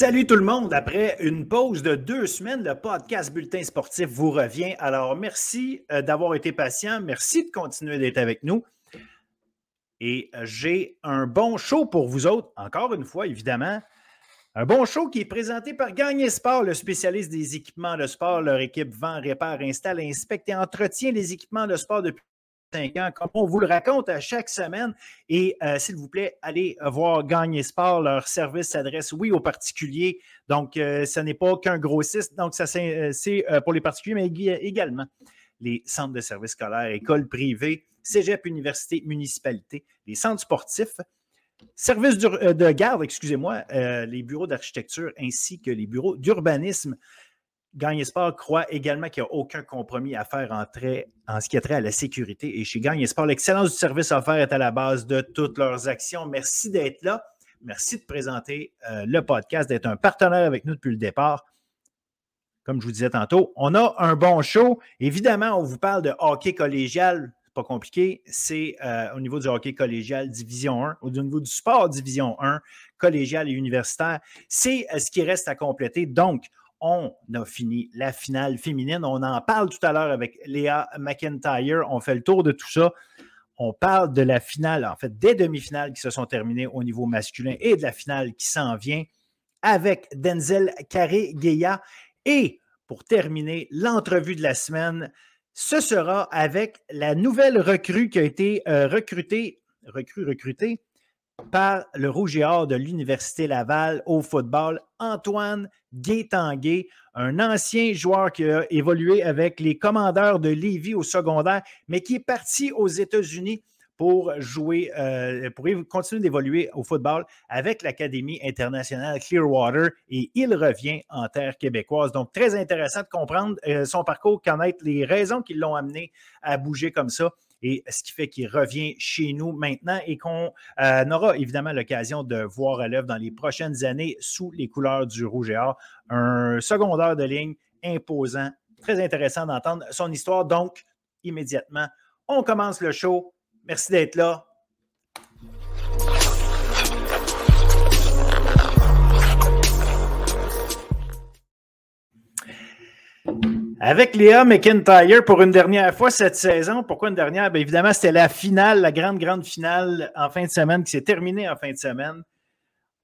Salut tout le monde. Après une pause de deux semaines, le podcast Bulletin sportif vous revient. Alors, merci euh, d'avoir été patient. Merci de continuer d'être avec nous. Et j'ai un bon show pour vous autres, encore une fois, évidemment. Un bon show qui est présenté par Gagné Sport, le spécialiste des équipements de sport. Leur équipe vend, répare, installe, inspecte et entretient les équipements de sport depuis ans, comme on vous le raconte à chaque semaine. Et euh, s'il vous plaît, allez voir Gagner Sport. Leur service s'adresse, oui, aux particuliers. Donc, euh, ce n'est pas qu'un grossiste. Donc, ça, c'est euh, pour les particuliers, mais également les centres de services scolaires, écoles privées, cégep, université, municipalité, les centres sportifs, services de garde, excusez-moi, les bureaux d'architecture ainsi que les bureaux d'urbanisme. Gagné Sport croit également qu'il n'y a aucun compromis à faire en, en ce qui a trait à la sécurité. Et chez Gagné Sport, l'excellence du service offert est à la base de toutes leurs actions. Merci d'être là. Merci de présenter euh, le podcast, d'être un partenaire avec nous depuis le départ. Comme je vous disais tantôt, on a un bon show. Évidemment, on vous parle de hockey collégial. Pas compliqué. C'est euh, au niveau du hockey collégial Division 1, au niveau du sport Division 1, collégial et universitaire. C'est euh, ce qui reste à compléter. Donc, on a fini la finale féminine. On en parle tout à l'heure avec Léa McIntyre. On fait le tour de tout ça. On parle de la finale, en fait, des demi-finales qui se sont terminées au niveau masculin et de la finale qui s'en vient avec Denzel Carré-Gueya. Et pour terminer l'entrevue de la semaine, ce sera avec la nouvelle recrue qui a été euh, recrutée, recrue, recrutée par le Rouge et Or de l'Université Laval au football, Antoine Guétanguay, un ancien joueur qui a évolué avec les commandeurs de Lévis au secondaire, mais qui est parti aux États-Unis pour jouer, euh, pour continuer d'évoluer au football avec l'Académie internationale Clearwater et il revient en terre québécoise. Donc, très intéressant de comprendre euh, son parcours, connaître les raisons qui l'ont amené à bouger comme ça et ce qui fait qu'il revient chez nous maintenant et qu'on euh, aura évidemment l'occasion de voir à l'œuvre dans les prochaines années sous les couleurs du rouge et or. Un secondaire de ligne imposant, très intéressant d'entendre son histoire. Donc, immédiatement, on commence le show. Merci d'être là. Avec Léa McIntyre pour une dernière fois cette saison. Pourquoi une dernière? Bien, évidemment, c'était la finale, la grande, grande finale en fin de semaine qui s'est terminée en fin de semaine.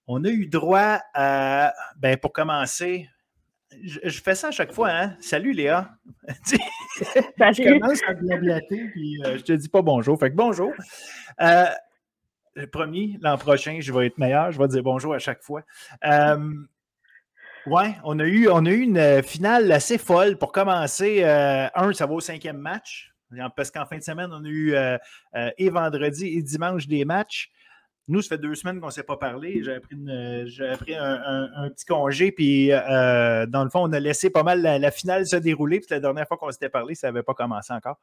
On a eu droit à, ben, pour commencer, je, fais ça à chaque fois, hein? Salut Léa. je commence à blablater, puis euh, je te dis pas bonjour. Fait que bonjour. Euh, le premier, l'an prochain, je vais être meilleur. Je vais dire bonjour à chaque fois. Euh, oui, on, a eu, une euh, finale assez folle pour commencer. Euh, un, ça va au cinquième match. Parce qu'en fin de semaine, on a eu euh, et vendredi et dimanche des matchs. Nous, ça fait deux semaines qu'on ne s'est pas parlé. J'ai pris, pris un, petit congé, puis dans le fond, on a laissé pas mal la, finale se dérouler. Puis la dernière fois qu'on s'était parlé, ça n'avait pas commencé encore.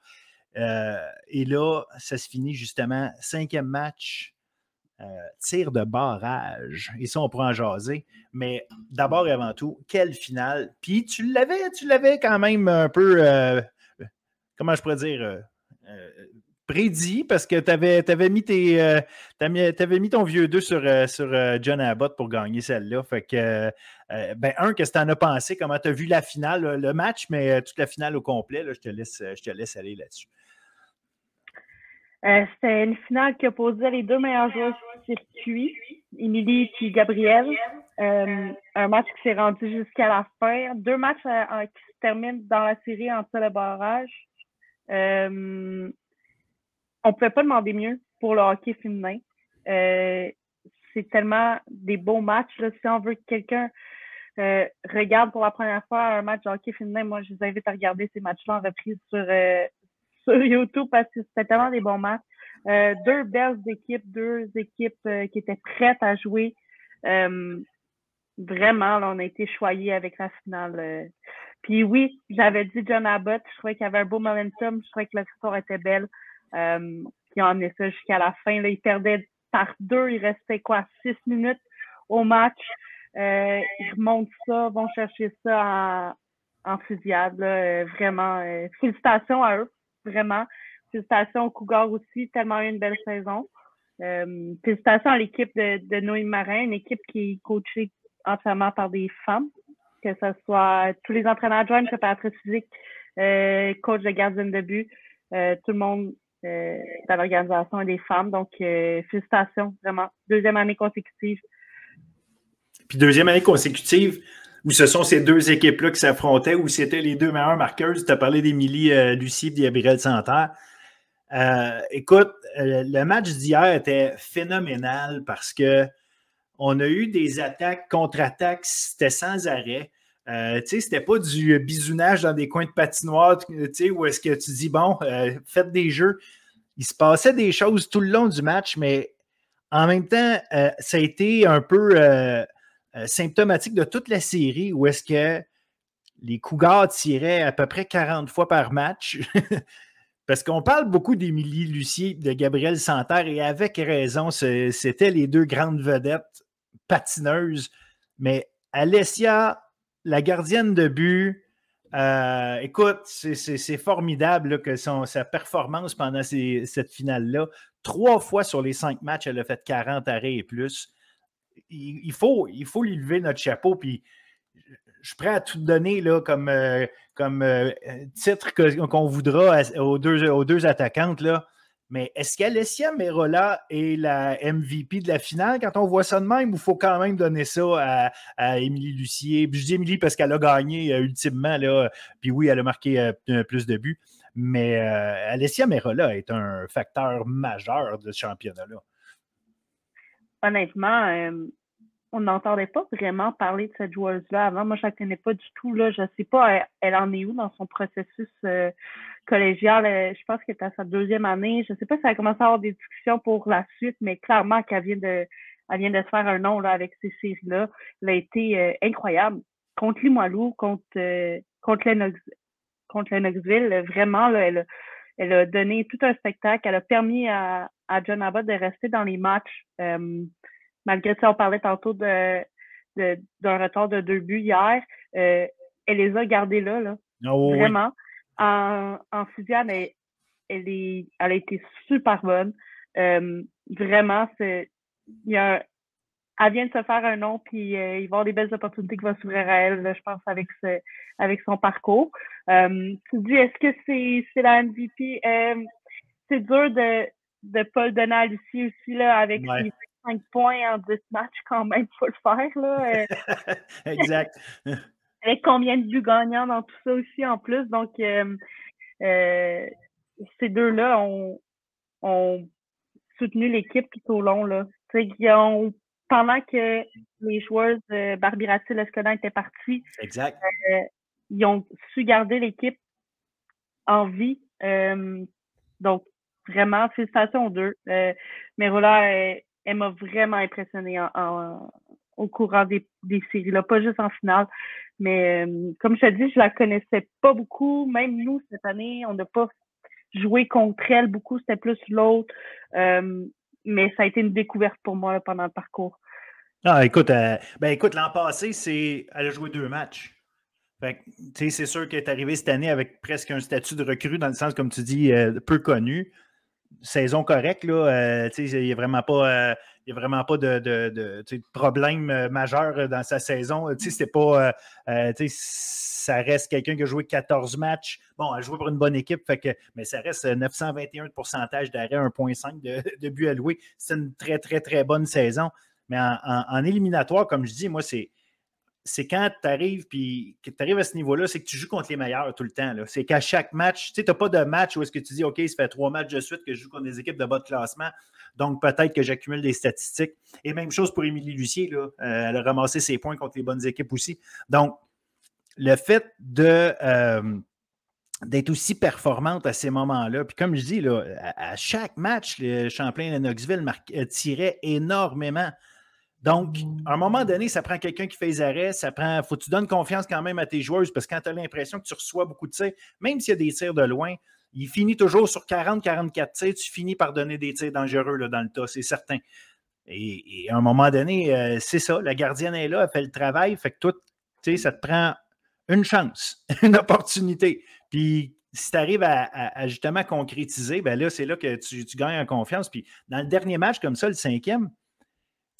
et là, ça se finit justement, cinquième match. Euh, tir de barrage. Et ça, on pourra en jaser. Mais d'abord et avant tout, quelle finale? Puis tu l'avais, tu l'avais quand même un peu, euh, comment je pourrais dire, euh, prédit parce que tu avais, mis, mis ton vieux 2 sur, sur John Abbott pour gagner celle-là. Fait que, ben, un, qu'est-ce que tu en as pensé? Comment tu as vu la finale, le match, mais toute la finale au complet? je, te laisse, je te laisse aller là-dessus. Euh, c'était une finale qui opposait les deux meilleurs joueurs du circuit, Émilie et Gabriel. Euh, un match qui s'est rendu jusqu'à la fin. Deux matchs euh, qui se terminent dans la série en le barrage. On ne pouvait pas demander mieux pour le hockey féminin. c'est tellement des beaux matchs. Là. Si on veut que quelqu'un regarde pour la première fois un match de hockey féminin, moi, je vous invite à regarder ces matchs-là en reprise sur, sur YouTube parce que c'était tellement des bons matchs. Euh, deux belles équipes, deux équipes euh, qui étaient prêtes à jouer. Euh, vraiment, là, on a été choyés avec la finale. Puis oui, j'avais dit John Abbott, je trouvais qu'il y avait un beau momentum, je trouvais que la victoire était belle. Euh, puis on ça jusqu'à la fin. Là, ils perdaient par deux, il restait quoi, six minutes au match. ils remontent ça, vont chercher ça en, en fusillade. Là. Vraiment, félicitations à eux vraiment. Félicitations aux Cougars aussi, tellement une belle saison. Euh, félicitations à l'équipe de, Noé Marin, une équipe qui est coachée entièrement par des femmes, que ce soit tous les entraîneurs adjoints, préparatrices physiques, euh, coach de gardien de but, euh, tout le monde euh, dans l'organisation est des femmes. Donc, félicitations, vraiment. Deuxième année consécutive. Puis deuxième année consécutive, où ce sont ces deux équipes-là qui s'affrontaient, où c'était les deux meilleures marqueuses. Tu as parlé d'Émilie Lucie et de Gabrielle Santerre. écoute, le match d'hier était phénoménal parce que on a eu des attaques, contre-attaques, c'était sans arrêt. Euh, tu sais, c'était pas du bisounage dans des coins de patinoire, tu sais, où est-ce que tu dis, bon, euh, faites des jeux. Il se passait des choses tout le long du match, mais en même temps, euh, ça a été un peu symptomatique de toute la série où est-ce que les Cougars tiraient à peu près 40 fois par match. Parce qu'on parle beaucoup d'Émilie Lucier, de Gabriel Santerre, et avec raison, c'était les deux grandes vedettes patineuses. Mais Alessia la gardienne de but, euh, écoute, c'est formidable que sa performance pendant cette finale-là. Trois fois sur les cinq matchs, elle a fait 40 arrêts et plus. Il, faut, il faut lui lever notre chapeau. Puis je suis prêt à tout donner là, comme, euh, comme euh, titre qu'on voudra aux deux, aux deux attaquantes. Là. Mais est-ce qu'Alessia Merola est la MVP de la finale quand on voit ça de même ou faut quand même donner ça à, Émilie Lucier? je dis Émilie parce qu'elle a gagné euh, ultimement, là, puis oui, elle a marqué plus de buts. Mais Alessia Merola est un facteur majeur de ce championnat-là. Honnêtement, on n'entendait pas vraiment parler de cette joueuse-là avant. Moi, je ne la connais pas du tout. Là. Je ne sais pas, elle, en est où dans son processus collégiale. Euh, je pense qu'elle est à sa deuxième année. Je ne sais pas si elle a commencé à avoir des discussions pour la suite, mais clairement qu'elle vient de elle vient de se faire un nom là, avec ces séries-là. Elle a été euh, incroyable. Contre Limoilou, contre, euh, contre, Lennox, contre Lennoxville, vraiment, là, elle, a, elle a donné tout un spectacle. Elle a permis à, à John Abbott de rester dans les matchs. malgré ça, on parlait tantôt de, d'un retard de deux buts hier. elle les a gardés là, là. Ah vraiment. En, en elle, elle, est, elle a été super bonne. Euh, vraiment, c'est, il y a, elle vient de se faire un nom, puis euh, il va y avoir des belles opportunités qui vont s'ouvrir à elle, je pense, avec, ce, avec son parcours. Euh, tu dis, est-ce que c'est, c'est la MVP? Euh, c'est dur de ne pas le donner à Lucie aussi, là, avec ouais. 5 points en 10 matchs, quand même, il faut le faire. Là. exact. avec combien de buts gagnants dans tout ça aussi en plus? Donc, ces deux-là ont, ont, soutenu l'équipe tout au long. Là. Ils ont, pendant que les joueurs de Barbirati Lescodin étaient partis, exact. Euh, ils ont su garder l'équipe en vie. donc, vraiment, félicitations aux deux. mais voilà, elle, m'a vraiment impressionné en, au courant des, des séries, là, pas juste en finale. Mais euh, comme je te dis, je la connaissais pas beaucoup. Même nous, cette année, on n'a pas joué contre elle beaucoup, c'était plus l'autre. Euh, mais ça a été une découverte pour moi pendant le parcours. Ah, écoute, euh, ben écoute, l'an passé, c'est elle a joué deux matchs. c'est sûr qu'elle est arrivée cette année avec presque un statut de recrue, dans le sens, comme tu dis, peu connu. Saison correcte, là. il n'y a vraiment pas n'y a vraiment pas de, problème euh, majeur euh, dans sa saison. C'était pas. Euh, ça reste quelqu'un qui a joué 14 matchs. Bon, a joué pour une bonne équipe, fait que, mais ça reste 921 de pourcentage d'arrêt, 1,5 de, de but alloué. C'est une très, très, très bonne saison. Mais en éliminatoire, comme je dis, moi, c'est c'est quand tu arrives puis tu arrives à ce niveau-là, c'est que tu joues contre les meilleurs tout le temps. C'est qu'à chaque match, tu sais, n'as pas de match où est-ce que tu dis OK, ça fait trois matchs de suite que je joue contre des équipes de bas de classement. Donc peut-être que j'accumule des statistiques. Et même chose pour Émilie Lucier. Euh, elle a ramassé ses points contre les bonnes équipes aussi. Donc, le fait de euh, d'être aussi performante à ces moments-là. Puis comme je dis, à, chaque match, le Champlain de Knoxville euh, tirait énormément. Donc, à un moment donné, ça prend quelqu'un qui fait les arrêts, ça prend. Faut que tu donnes confiance quand même à tes joueuses parce que quand tu as l'impression que tu reçois beaucoup de tirs, même s'il y a des tirs de loin, il finit toujours sur 40-44 tirs, tu finis par donner des tirs dangereux dans le tas, c'est certain. Et, à un moment donné, euh, c'est ça, la gardienne est là, elle fait le travail, fait que toi, tu sais, ça te prend une chance, une opportunité. Puis si tu arrives à, justement concrétiser, ben là, c'est là que tu, gagnes en confiance. Puis dans le dernier match comme ça, le cinquième,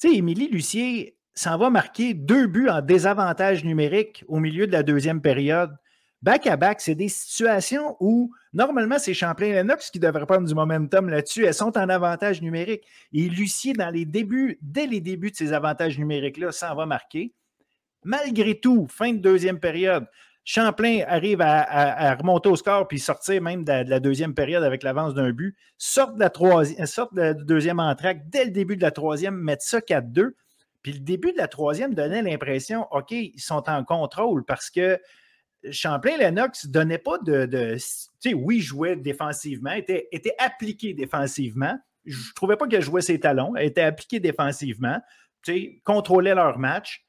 tu sais, Émilie Lucier, s'en va marquer deux buts en désavantage numérique au milieu de la deuxième période. Back-à-back, c'est des situations où normalement c'est Champlain-Lennox qui devrait prendre du momentum là-dessus. Elles sont en avantage numérique. Et Lucier, dans les débuts, dès les débuts de ces avantages numériques-là, s'en va marquer. Malgré tout, fin de deuxième période, Champlain arrive à, remonter au score puis sortir même de la, deuxième période avec l'avance d'un but. Sorte de la troisième, sorte de, deuxième entraque dès le début de la troisième, mettre ça 4-2. Puis le début de la troisième donnait l'impression, OK, ils sont en contrôle parce que Champlain-Lennox ne donnait pas de. tu sais, oui, jouait défensivement, était, était appliqué défensivement. Je ne trouvais pas qu'elle jouait ses talons. Elle était appliquée défensivement. Tu sais, contrôlait leur match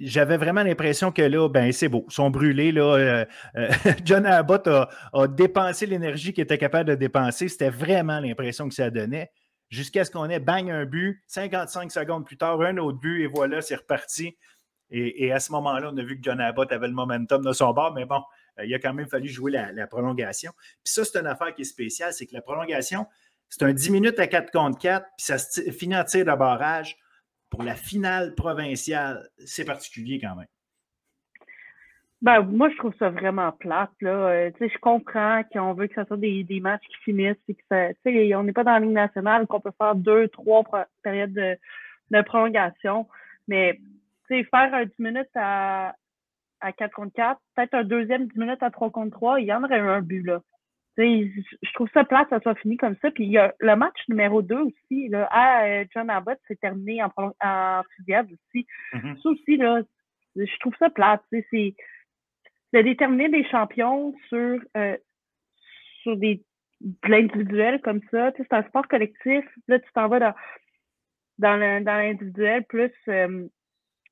j'avais vraiment l'impression que là, ben c'est beau, ils sont brûlés. Là, euh, euh, John Abbott a, dépensé l'énergie qu'il était capable de dépenser. C'était vraiment l'impression que ça donnait. Jusqu'à ce qu'on ait bang un but, 55 secondes plus tard, un autre but, et voilà, c'est reparti. Et, à ce moment-là, on a vu que John Abbott avait le momentum de son bord, mais bon, euh, il a quand même fallu jouer la, prolongation. Puis ça, c'est une affaire qui est spéciale, c'est que la prolongation, c'est un 10 minutes à 4 contre 4, puis ça se finit en tir de barrage pour la finale provinciale, c'est particulier quand même. Ben, moi, je trouve ça vraiment plate. Là. Euh, je comprends qu'on veut que ce soit des, matchs qui finissent que ça, on n'est pas dans la Ligue nationale, qu'on peut faire deux, trois périodes de, de prolongation. Mais faire un 10 minutes à, à 4 contre 4, peut-être un deuxième 10 minutes à 3 contre 3, il y en aurait un but là je trouve ça plate, ça soit fini comme ça. Puis il y a le match numéro 2 aussi, là, à euh, John Abbott, c'est terminé en, en fusillade aussi. Mm-hmm. Ça aussi, là, je trouve ça plate. C'est de déterminer des champions sur, euh, sur des de l'individuel comme ça. C'est un sport collectif. Là, tu t'en vas dans, dans l'individuel plus euh,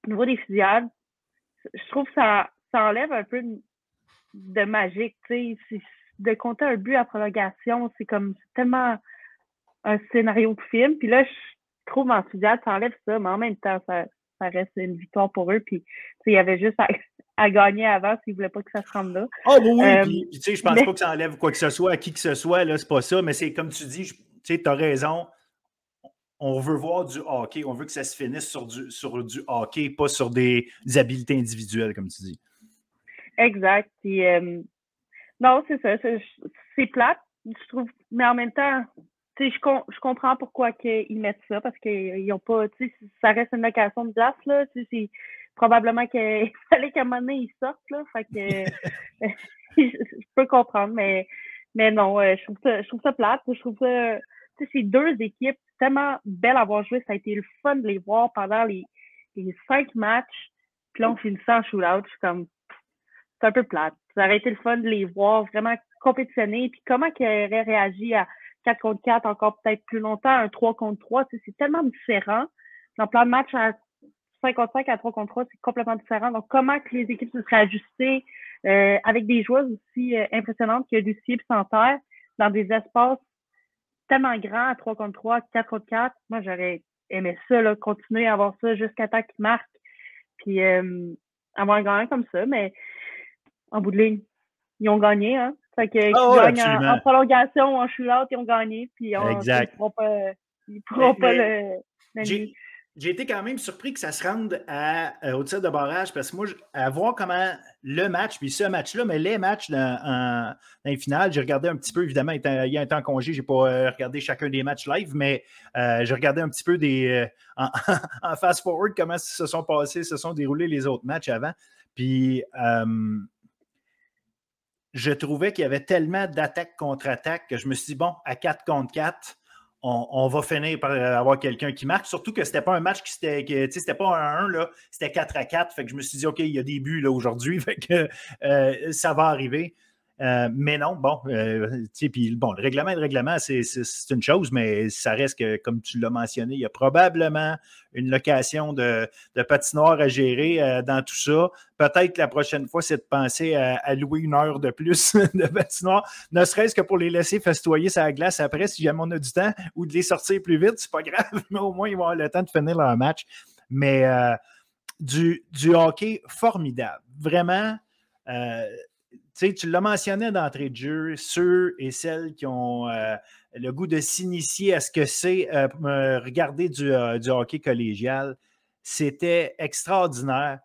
au niveau des fusillades. Je trouve que ça, ça enlève un peu de, magique. Tu sais, de compter un but à prolongation, c'est comme tellement un scénario de film. Puis là, je trouve en fusillade, ça enlève ça, mais en même temps, ça, reste une victoire pour eux. Puis il y avait juste à, gagner avant s'ils ne voulaient pas que ça se rende là. Ah oui, oui. Euh, puis, tu sais, je pense pas que ça enlève quoi que ce soit à qui que ce soit, là, c'est pas ça, mais c'est comme tu dis, tu sais, as raison. On veut voir du hockey, on veut que ça se finisse sur du, sur du hockey, pas sur des, habiletés individuelles, comme tu dis. Exact. Puis, euh, non, c'est ça. C'est plate, je trouve. Mais en même temps, je, je comprends pourquoi ils mettent ça, parce qu'ils n'ont pas, tu sais, ça reste une location de place, là. C'est probablement qu'il fallait qu'à un moment donné, ils sortent, là. Je, peux comprendre, mais, mais non, euh, je trouve ça, je trouve ça plate. Je trouve ça, tu sais, c'est deux équipes tellement belles à avoir joué. Ça a été le fun de les voir pendant les, les cinq matchs. Puis là, on finit ça en shootout. Je suis comme, un peu plate. Ça aurait été le fun de les voir vraiment compétitionner. Puis comment qu'ils auraient réagi à 4 contre 4, encore peut-être plus longtemps, un 3 contre 3. C'est tellement différent. Dans plein de matchs à 5 contre 5 à 3 contre 3, c'est complètement différent. Donc, comment que les équipes se seraient ajustées euh, avec des joueuses aussi euh, impressionnantes que Lucie et Santerre dans des espaces tellement grands à 3 contre 3, 4 contre 4. Moi, j'aurais aimé ça, continuer à avoir ça jusqu'à temps qu'ils marquent. Puis euh, avoir un gagnant comme ça. Mais en bout de ligne. Ils ont gagné, hein? Fait que, ah gagnent en, prolongation, en shootout, ils ont gagné. Puis on, exact. ils ne pas, ils pourront pas le. J'ai été quand même surpris que ça se rende à, euh, au tir de barrage parce que moi, à voir comment le match, puis ce match-là, mais les matchs dans, en, les finales, j'ai regardé un petit peu, évidemment, il y a un temps congé, je n'ai pas euh, regardé chacun des matchs live, mais euh, j'ai regardé un petit peu des, en, en fast-forward comment se sont passés, se sont déroulés les autres matchs avant. Puis je trouvais qu'il y avait tellement d'attaques contre attaques que je me suis dit, bon, à 4 contre 4, on, va finir par avoir quelqu'un qui marque. Surtout que c'était pas un match qui c'était, c'était pas un 1, là, c'était 4 à 4. Fait que je me suis dit, OK, il y a des buts là, aujourd'hui, fait que euh, ça va arriver. Euh, mais non, bon, euh, bon, le règlement le règlement, c'est une chose, mais ça reste que, comme tu l'as mentionné, il y a probablement une location de, de patinoire à gérer euh, dans tout ça. Peut-être la prochaine fois, c'est de penser à, louer une heure de plus de patinoire, ne serait-ce que pour les laisser festoyer sa glace après, si jamais on a du temps, ou de les sortir plus vite, c'est pas grave, mais au moins ils vont avoir le temps de finir leur match. Mais du hockey formidable. Vraiment tu l'as mentionné d'entrée de jeu, ceux et celles qui ont euh, le goût de s'initier à ce que c'est euh, regarder du, du, hockey collégial, c'était extraordinaire.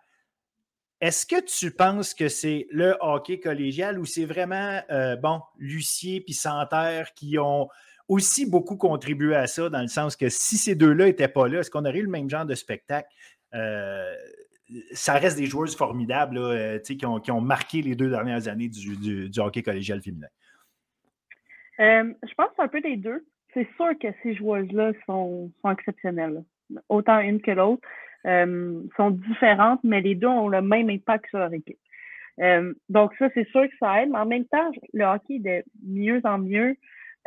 Est-ce que tu penses que c'est le hockey collégial ou c'est vraiment, bon, Lucier puis Santerre qui ont aussi beaucoup contribué à ça, dans le sens que si ces deux-là n'étaient pas là, est-ce qu'on aurait eu le même genre de spectacle? Euh, ça reste des joueuses formidables euh, qui, ont, marqué les deux dernières années du, hockey collégial féminin. Euh, je pense un peu des deux. C'est sûr que ces joueuses-là sont, exceptionnelles. Autant une que l'autre. sont différentes, mais les deux ont le même impact sur leur équipe. donc, ça, c'est sûr que ça aide, mais en même temps, le hockey est de mieux en mieux.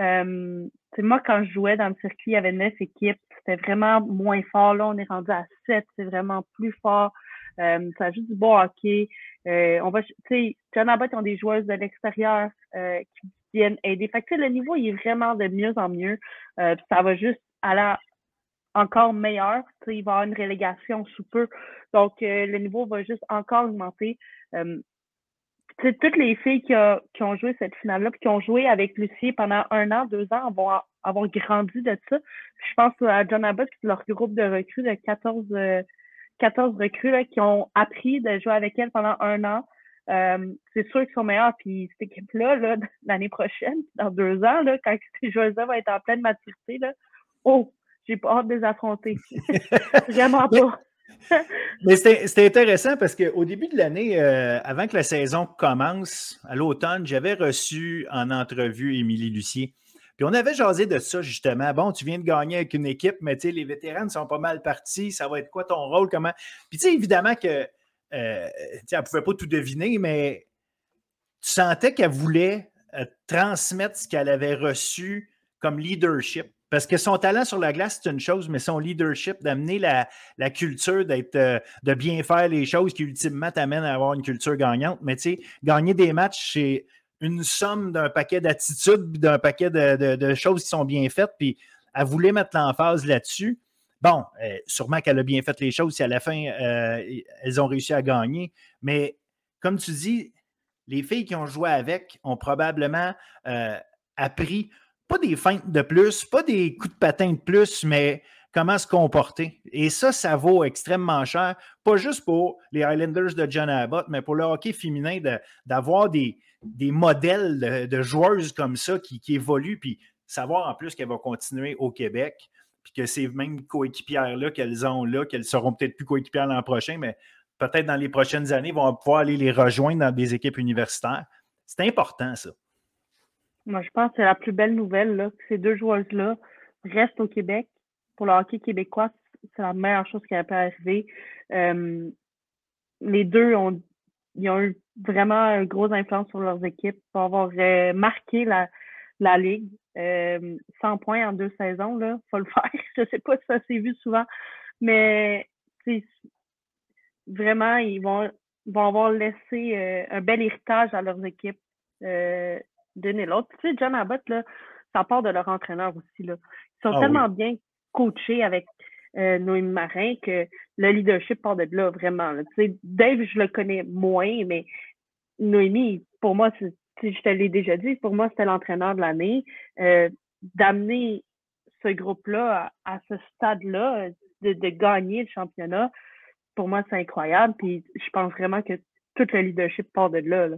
Euh, moi, quand je jouais dans le circuit, il y avait neuf équipes. C'était vraiment moins fort. Là, on est rendu à sept. C'est vraiment plus fort. Euh, ça joue du bon hockey. Euh, on va, tu sais, John Abbott ont des joueuses de l'extérieur euh, qui viennent aider. Fait que, le niveau, il est vraiment de mieux en mieux. Euh, ça va juste aller encore meilleur. Tu il va y avoir une relégation sous peu. Donc, le niveau va juste encore augmenter toutes les filles qui, qui, ont joué cette finale-là, qui ont joué avec Lucie pendant un an, deux ans, vont avoir grandi de ça. Je pense à John Abbott, leur groupe de recrues de 14, 14 euh, recrues qui ont appris de jouer avec elle pendant un an. Euh, c'est sûr qu'ils sont meilleurs. Puis cette équipe-là, là, l'année prochaine, dans deux ans, là, quand ces joueuses-là vont être en pleine maturité, là, oh, j'ai pas hâte de les affronter. Vraiment pas. Mais c'était intéressant parce qu'au début de l'année, euh, avant que la saison commence, à l'automne, j'avais reçu en entrevue Émilie Lucier. On avait jasé de ça justement. Bon, tu viens de gagner avec une équipe, mais tu sais, les vétérans sont pas mal partis. Ça va être quoi ton rôle? Comment? Puis tu sais, évidemment que euh, elle ne pouvait pas tout deviner, mais tu sentais qu'elle voulait euh, transmettre ce qu'elle avait reçu comme leadership. Parce que son talent sur la glace, c'est une chose, mais son leadership, d'amener la, culture, d'être, euh, de bien faire les choses qui ultimement t'amènent à avoir une culture gagnante. Mais tu sais, gagner des matchs, c'est une somme d'un paquet d'attitudes, d'un paquet de, choses qui sont bien faites. Puis elle voulait mettre l'emphase là-dessus. Bon, euh, sûrement qu'elle a bien fait les choses si à la fin, euh, elles ont réussi à gagner. Mais comme tu dis, les filles qui ont joué avec ont probablement appris pas des feintes de plus, pas des coups de patin de plus, mais comment se comporter. Et ça, ça vaut extrêmement cher, pas juste pour les Highlanders de John Abbott, mais pour le hockey féminin, d'avoir des, des modèles de, joueuses comme ça qui, évoluent, puis savoir en plus qu'elles vont continuer au Québec, puis que ces mêmes coéquipières-là qu'elles ont là, qu'elles seront peut-être plus coéquipières l'an prochain, mais peut-être dans les prochaines années, vont pouvoir aller les rejoindre dans des équipes universitaires. C'est important, ça. Moi, je pense que c'est la plus belle nouvelle, là, que ces deux joueuses-là restent au Québec. Pour le hockey québécois, c'est la meilleure chose qui a pu arriver. Euh, les deux ont, ils ont eu vraiment une grosse influence sur leurs équipes pour avoir euh, marqué la, la Ligue. Euh, 100 points en deux saisons, là, faut le faire. Je sais pas si ça s'est vu souvent, mais vraiment, ils vont, vont avoir laissé euh, un bel héritage à leurs équipes. Euh, d'une et l'autre. Tu sais, John Abbott, là, ça part de leur entraîneur aussi. Là. Ils sont ah tellement bien coachés avec euh, Noémie Marin que le leadership part de là, vraiment. Dave, je le connais moins, mais Noémie, pour moi, je te l'ai déjà dit, pour moi, c'était l'entraîneur de l'année. Euh, D'amener ce groupe-là à, ce stade-là, de, de, gagner le championnat, pour moi, c'est incroyable. Puis je pense vraiment que tout le leadership part de là. là.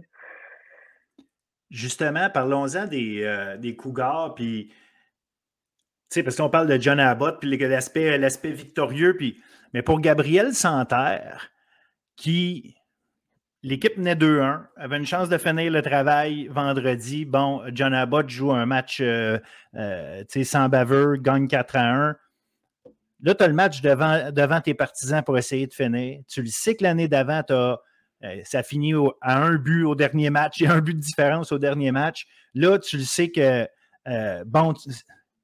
Justement, parlons-en des, euh, des Cougars, puis, parce qu'on parle de John Abbott, puis l'aspect, victorieux, puis, mais pour Gabriel Santerre, qui, l'équipe menait 2-1, avait une chance de finir le travail vendredi. Bon, John Abbott joue un match euh, euh, sans baveur, gagne 4 1. Là, tu as le match devant, devant tes partisans pour essayer de finir. Tu le sais que l'année d'avant, euh, ça finit à un but au dernier match. Il y a un but de différence au dernier match. Là, tu le sais que, bon, sais,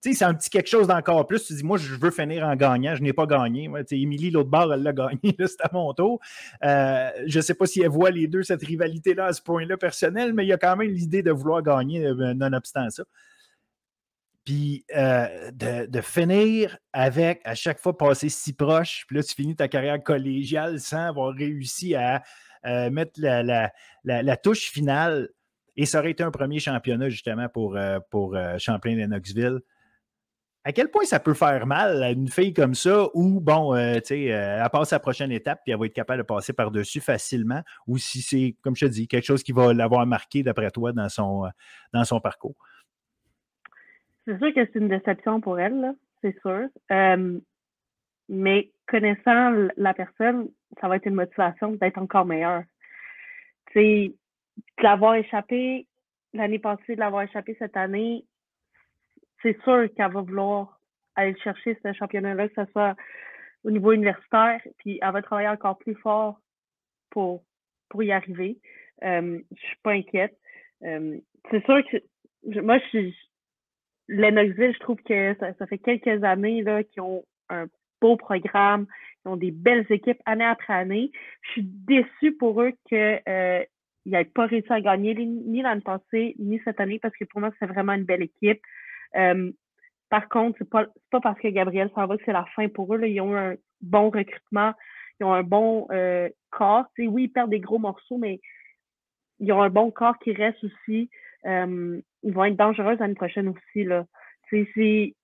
c'est un petit quelque chose d'encore plus. Tu dis, moi, je veux finir en gagnant. Je n'ai pas gagné. Émilie, l'autre barre, elle l'a gagné. C'est à mon tour. Euh, je ne sais pas si elle voit les deux, cette rivalité-là, à ce point-là personnel, mais il y a quand même l'idée de vouloir gagner, nonobstant ça. Puis euh, de, finir avec, à chaque fois, passer si proche, puis là, tu finis ta carrière collégiale sans avoir réussi à euh, mettre la, touche finale. Et ça aurait été un premier championnat, justement, pour, euh, pour Champlain-Lennoxville. À quel point ça peut faire mal à une fille comme ça, ou, bon, tu sais, elle passe à la prochaine étape, puis elle va être capable de passer par-dessus facilement, ou si c'est, comme je te dis, quelque chose qui va l'avoir marqué, d'après toi, dans son, dans son parcours? C'est sûr que c'est une déception pour elle, c'est sûr. Euh, mais connaissant la personne, ça va être une motivation d'être encore meilleure. Tu sais, de l'avoir échappé l'année passée, de l'avoir échappé cette année, c'est sûr qu'elle va vouloir aller chercher ce championnat-là, que ce soit au niveau universitaire, puis elle va travailler encore plus fort pour, pour y arriver. Euh, je suis pas inquiète. Euh, c'est sûr que moi, je suis Lennoxville, je trouve que ça, fait quelques années qu'ils ont un beau programme, ils ont des belles équipes année après année. Je suis déçue pour eux qu'ils euh, n'aient pas réussi à gagner ni l'année passée, ni cette année, parce que pour moi, c'est vraiment une belle équipe. Euh, par contre, c'est pas, pas parce que Gabriel s'en va que c'est la fin pour eux. Là. Ils ont un bon recrutement, ils ont un bon euh, corps. oui, ils perdent des gros morceaux, mais ils ont un bon corps qui reste aussi. Euh, ils vont être dangereux l'année prochaine aussi. Là. C'est,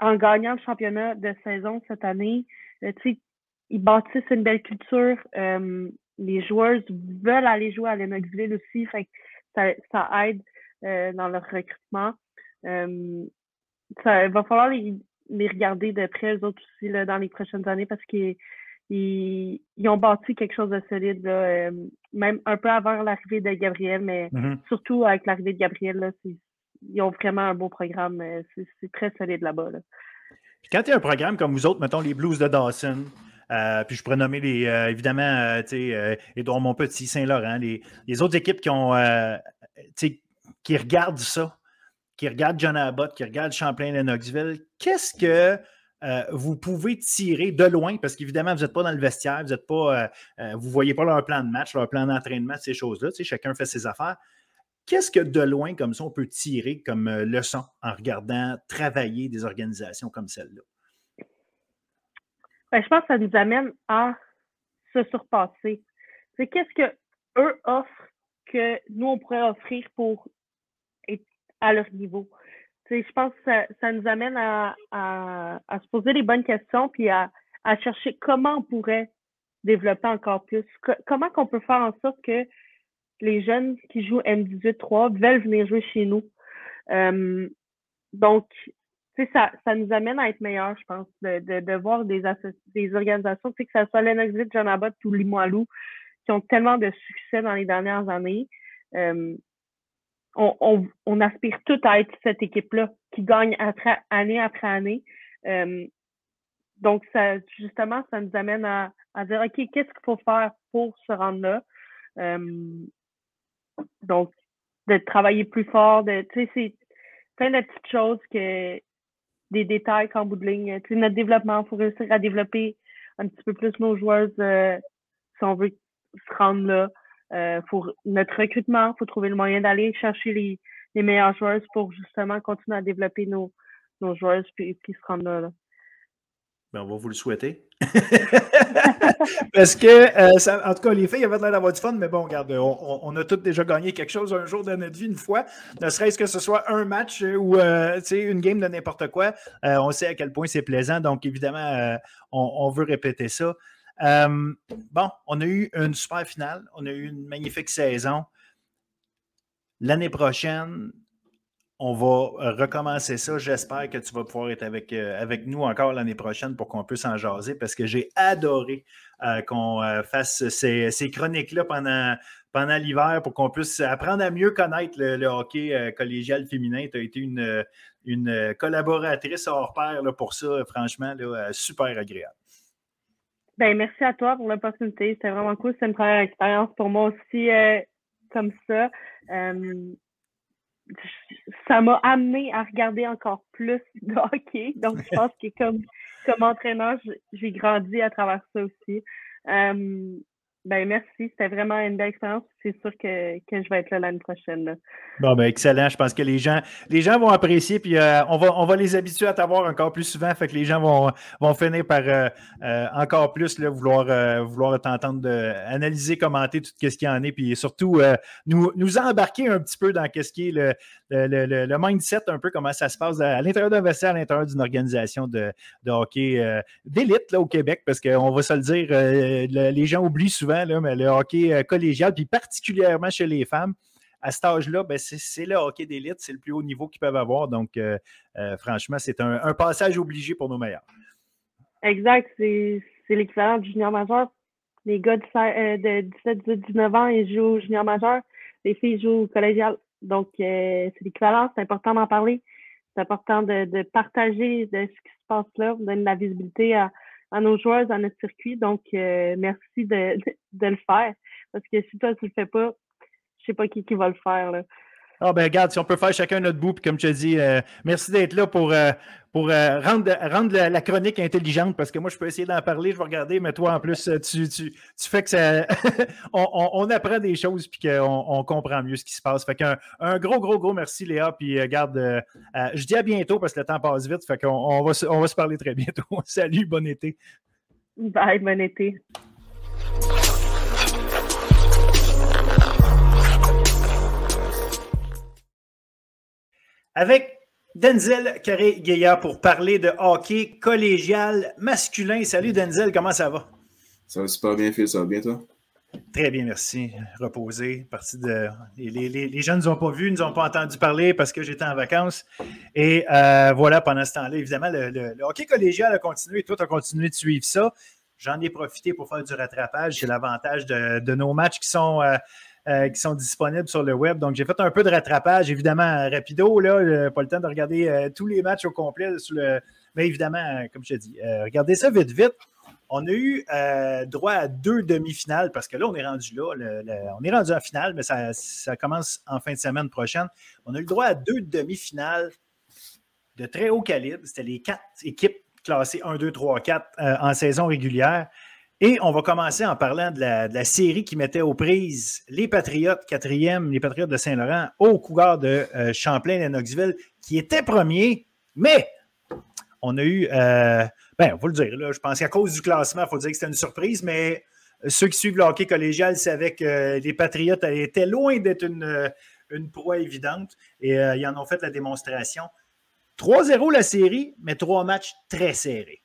en gagnant le championnat de saison cette année, euh, ils bâtissent une belle culture. Euh, les joueurs veulent aller jouer à Lennoxville aussi. Fait ça, ça aide dans leur recrutement. ça va falloir les, les, regarder de près, eux autres aussi, là, dans les prochaines années parce qu'ils ils, ont bâti quelque chose de solide, là, euh, même un peu avant l'arrivée de Gabriel, mais mm-hmm. surtout avec l'arrivée de Gabriel, là, ils ont vraiment un beau programme. Euh, c'est très solide là-bas. Là. Quand tu as un programme comme vous autres, mettons les Blues de Dawson, euh, puis je pourrais nommer les, évidemment, tu sais, Édouard Montpetit, Saint-Laurent, les, les, autres équipes qui ont, qui regardent ça, qui regardent John Abbott, qui regardent Champlain-Lennoxville, qu'est-ce que euh, vous pouvez tirer de loin, parce qu'évidemment, vous n'êtes pas dans le vestiaire, vous ne pas, euh, euh, voyez pas leur plan de match, leur plan d'entraînement, ces choses-là. chacun fait ses affaires. Qu'est-ce que de loin, comme ça, on peut tirer comme leçon en regardant travailler des organisations comme celle-là? Ben, je pense que ça nous amène à se surpasser. C'est qu'est-ce que eux offrent que nous, on pourrait offrir pour à leur niveau je pense que ça, nous amène à, se poser les bonnes questions puis à, chercher comment on pourrait développer encore plus. comment qu'on peut faire en sorte que les jeunes qui jouent M18-3 veulent venir jouer chez nous. Euh, donc, ça, ça nous amène à être meilleurs, je pense, de, voir des, des organisations, que ce soit Lennoxville, John Abbott ou Limoilou, qui ont tellement de succès dans les dernières années. Euh, on, aspire tout à être cette équipe-là qui gagne année après année. Euh, donc, ça, justement, ça nous amène à, dire, OK, qu'est-ce qu'il faut faire pour se rendre là? Euh, donc, de travailler plus fort, de, tu sais, c'est plein de petites choses que des détails qu'en bout de ligne. Tu sais, notre développement, il faut réussir à développer un petit peu plus nos joueurs euh, si on veut se rendre là. Euh, pour notre recrutement, il faut trouver le moyen d'aller chercher les, les, meilleurs joueurs pour justement continuer à développer nos, nos joueurs puis, puis se rendre là. Ben, on va vous le souhaiter. Parce que, euh, ça, en tout cas, les filles avaient l'air d'avoir du fun, mais bon, regarde, on, on, a tous déjà gagné quelque chose un jour de notre vie, une fois, ne serait-ce que ce soit un match ou euh, une game de n'importe quoi. Euh, on sait à quel point c'est plaisant, donc évidemment, on, on, veut répéter ça. Euh, bon, on a eu une super finale, on a eu une magnifique saison. L'année prochaine, on va recommencer ça. J'espère que tu vas pouvoir être avec, euh, avec nous encore l'année prochaine pour qu'on puisse en jaser parce que j'ai adoré euh, qu'on fasse ces, chroniques-là pendant, pendant l'hiver pour qu'on puisse apprendre à mieux connaître le, hockey collégial féminin. Tu as été une, une collaboratrice hors pair là, pour ça, franchement, super agréable. Ben, merci à toi pour l'opportunité. C'était vraiment cool. C'est une première expérience pour moi aussi euh, comme ça. Euh, ça m'a amené à regarder encore plus de hockey. Donc, je pense que comme, comme entraîneur, j'ai grandi à travers ça aussi. Euh, Ben merci, c'était vraiment une belle expérience. C'est sûr que, que, je vais être là l'année prochaine. Bon, ben excellent. Je pense que les gens, les gens vont apprécier, puis euh, on, va, on va les habituer à t'avoir encore plus souvent. Fait que les gens vont, vont finir par euh, euh, encore plus vouloir, vouloir t'entendre analyser, commenter tout ce qu'il y en est, puis surtout nous, nous embarquer un petit peu dans ce qui est le, le, le, mindset, un peu comment ça se passe à, l'intérieur d'un vestiaire, à l'intérieur d'une organisation de, de hockey d'élite au Québec, parce qu'on va se le dire, les gens oublient souvent mais le hockey euh, collégial, puis particulièrement chez les femmes, à cet âge-là, ben, c'est le hockey d'élite, c'est le plus haut niveau qu'ils peuvent avoir. Donc, euh, euh, franchement, c'est un, passage obligé pour nos meilleurs. Exact, c'est l'équivalent du junior majeur. Les gars de, 17, 18, 19 ans, ils jouent au junior majeur. Les filles jouent au collégial. Donc, c'est l'équivalent, c'est important d'en parler. C'est important de, partager de ce qui se passe là, donner de la visibilité à, à nos joueurs dans notre circuit. Donc, euh, merci de, de, le faire. Parce que si toi, tu le fais pas, je sais pas qui, qui va le faire. Là. Ah ben regarde, si on peut faire chacun notre bout, puis comme je te dis, euh, merci d'être là pour, euh, pour rendre, rendre la, chronique intelligente, parce que moi, je peux essayer d'en parler, je vais regarder, mais toi, en plus, tu, tu, tu fais que ça. on, on, apprend des choses, puis qu'on on comprend mieux ce qui se passe. Fait qu'un un gros, gros, gros merci, Léa, puis regarde, je dis à bientôt, parce que le temps passe vite, fait qu'on on va, on va se parler très bientôt. Salut, bon été. Bye, bon été. Avec Denzel Carré-Gaillard pour parler de hockey collégial masculin. Salut Denzel, comment ça va? Ça va super bien, Phil, ça va bien toi? Très bien, merci. Reposé. Partie de... les, les, les gens ne nous ont pas vus, ne nous ont pas entendu parler parce que j'étais en vacances. Et euh, voilà, pendant ce temps-là, évidemment, le, hockey collégial a continué. Toi, tu as continué de suivre ça. J'en ai profité pour faire du rattrapage. C'est l'avantage de, nos matchs qui sont euh, euh, qui sont disponibles sur le web. Donc, j'ai fait un peu de rattrapage, évidemment, rapido, là, euh, pas le temps de regarder euh, tous les matchs au complet. Mais évidemment, comme je te dis, regardez ça vite, vite. On a eu droit à deux demi-finales parce que là, on est rendu là. on est rendu en finale, mais ça, ça, commence en fin de semaine prochaine. On a eu droit à deux demi-finales de très haut calibre. C'était les quatre équipes classées 1, 2, 3, 4 en saison régulière. Et on va commencer en parlant de la, série qui mettait aux prises les Patriotes, quatrième, les Patriotes de Saint-Laurent, au couvert de euh, Champlain et qui étaient premiers, mais on a eu, euh, ben, on va le dire, là, je pense qu'à cause du classement, il faut dire que c'était une surprise, mais ceux qui suivent le hockey collégial savaient que les Patriotes étaient loin d'être une, une proie évidente et euh, ils en ont fait la démonstration. 3-0 la série, mais trois matchs très serrés.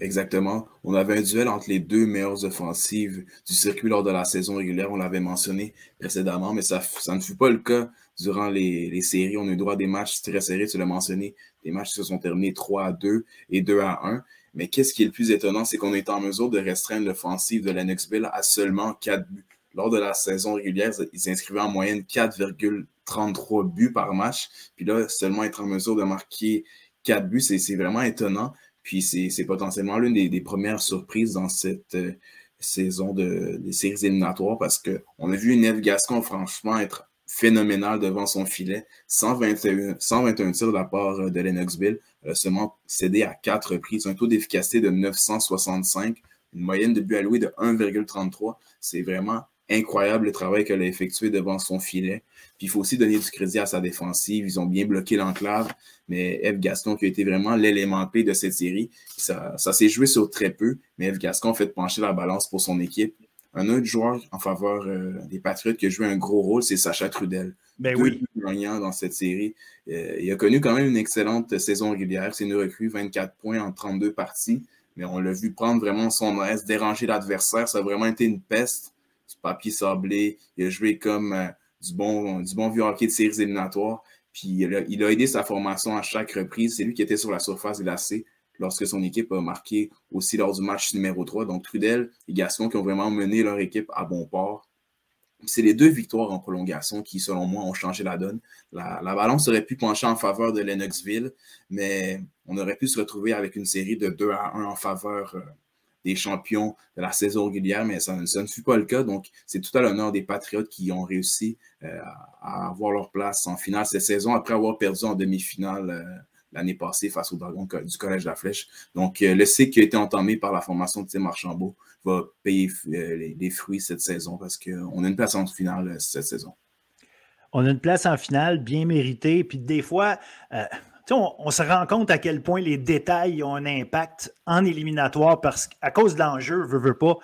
Exactement. On avait un duel entre les deux meilleures offensives du circuit lors de la saison régulière. On l'avait mentionné précédemment, mais ça, ça ne fut pas le cas durant les, séries. On a eu droit à des matchs très serrés, tu l'as mentionné, des matchs qui se sont terminés 3 à 2 et 2 à 1. Mais qu'est-ce qui est le plus étonnant, c'est qu'on est en mesure de restreindre l'offensive de l'NXBL à seulement 4 buts. Lors de la saison régulière, ils inscrivaient en moyenne 4,33 buts par match. Puis là, seulement être en mesure de marquer 4 buts, c'est vraiment étonnant. Puis c'est potentiellement l'une des, premières surprises dans cette euh, saison de, des séries éliminatoires parce qu'on a vu Neve Gascon franchement être phénoménal devant son filet. 121, 121 tirs de la part euh, de Lennox Bill, euh, seulement cédé à quatre reprises, un taux d'efficacité de 965, une moyenne de but alloué de 1,33. C'est vraiment incroyable le travail qu'elle a effectué devant son filet. Puis il faut aussi donner du crédit à sa défensive. Ils ont bien bloqué l'enclave, mais Eve Gaston qui a été vraiment l'élément clé de cette série. Ça, ça s'est joué sur très peu, mais Eve Gaston a fait pencher la balance pour son équipe. Un autre joueur en faveur euh, des Patriots qui a joué un gros rôle, c'est Sacha Trudel. Ben oui. dans cette série. Euh, il a connu quand même une excellente saison régulière. C'est une recrue, 24 points en 32 parties. Mais on l'a vu prendre vraiment son reste, déranger l'adversaire. Ça a vraiment été une peste papier sablé. Il a joué comme euh, du, bon, du bon vieux hockey de séries éliminatoires. Puis il a, aidé sa formation à chaque reprise. C'est lui qui était sur la surface glacée lorsque son équipe a marqué aussi lors du match numéro 3. Donc Trudel et Gaston qui ont vraiment mené leur équipe à bon port. C'est les deux victoires en prolongation qui, selon moi, ont changé la donne. La, balance aurait pu pencher en faveur de Lennoxville, mais on aurait pu se retrouver avec une série de 2 à 1 en faveur euh, des champions de la saison régulière, mais ça, ne fut pas le cas. Donc, c'est tout à l'honneur des Patriotes qui ont réussi euh, à avoir leur place en finale cette saison après avoir perdu en demi-finale euh, l'année passée face au Dragon du Collège de la Flèche. Donc, le cycle qui a été entamé par la formation de Tim Archambault va payer les, fruits cette saison parce qu'on a une place en finale cette saison. On a une place en finale bien méritée. Puis des fois, on, se rend compte à quel point les détails ont un impact en éliminatoire parce qu'à cause de l'enjeu, veut, veut pas.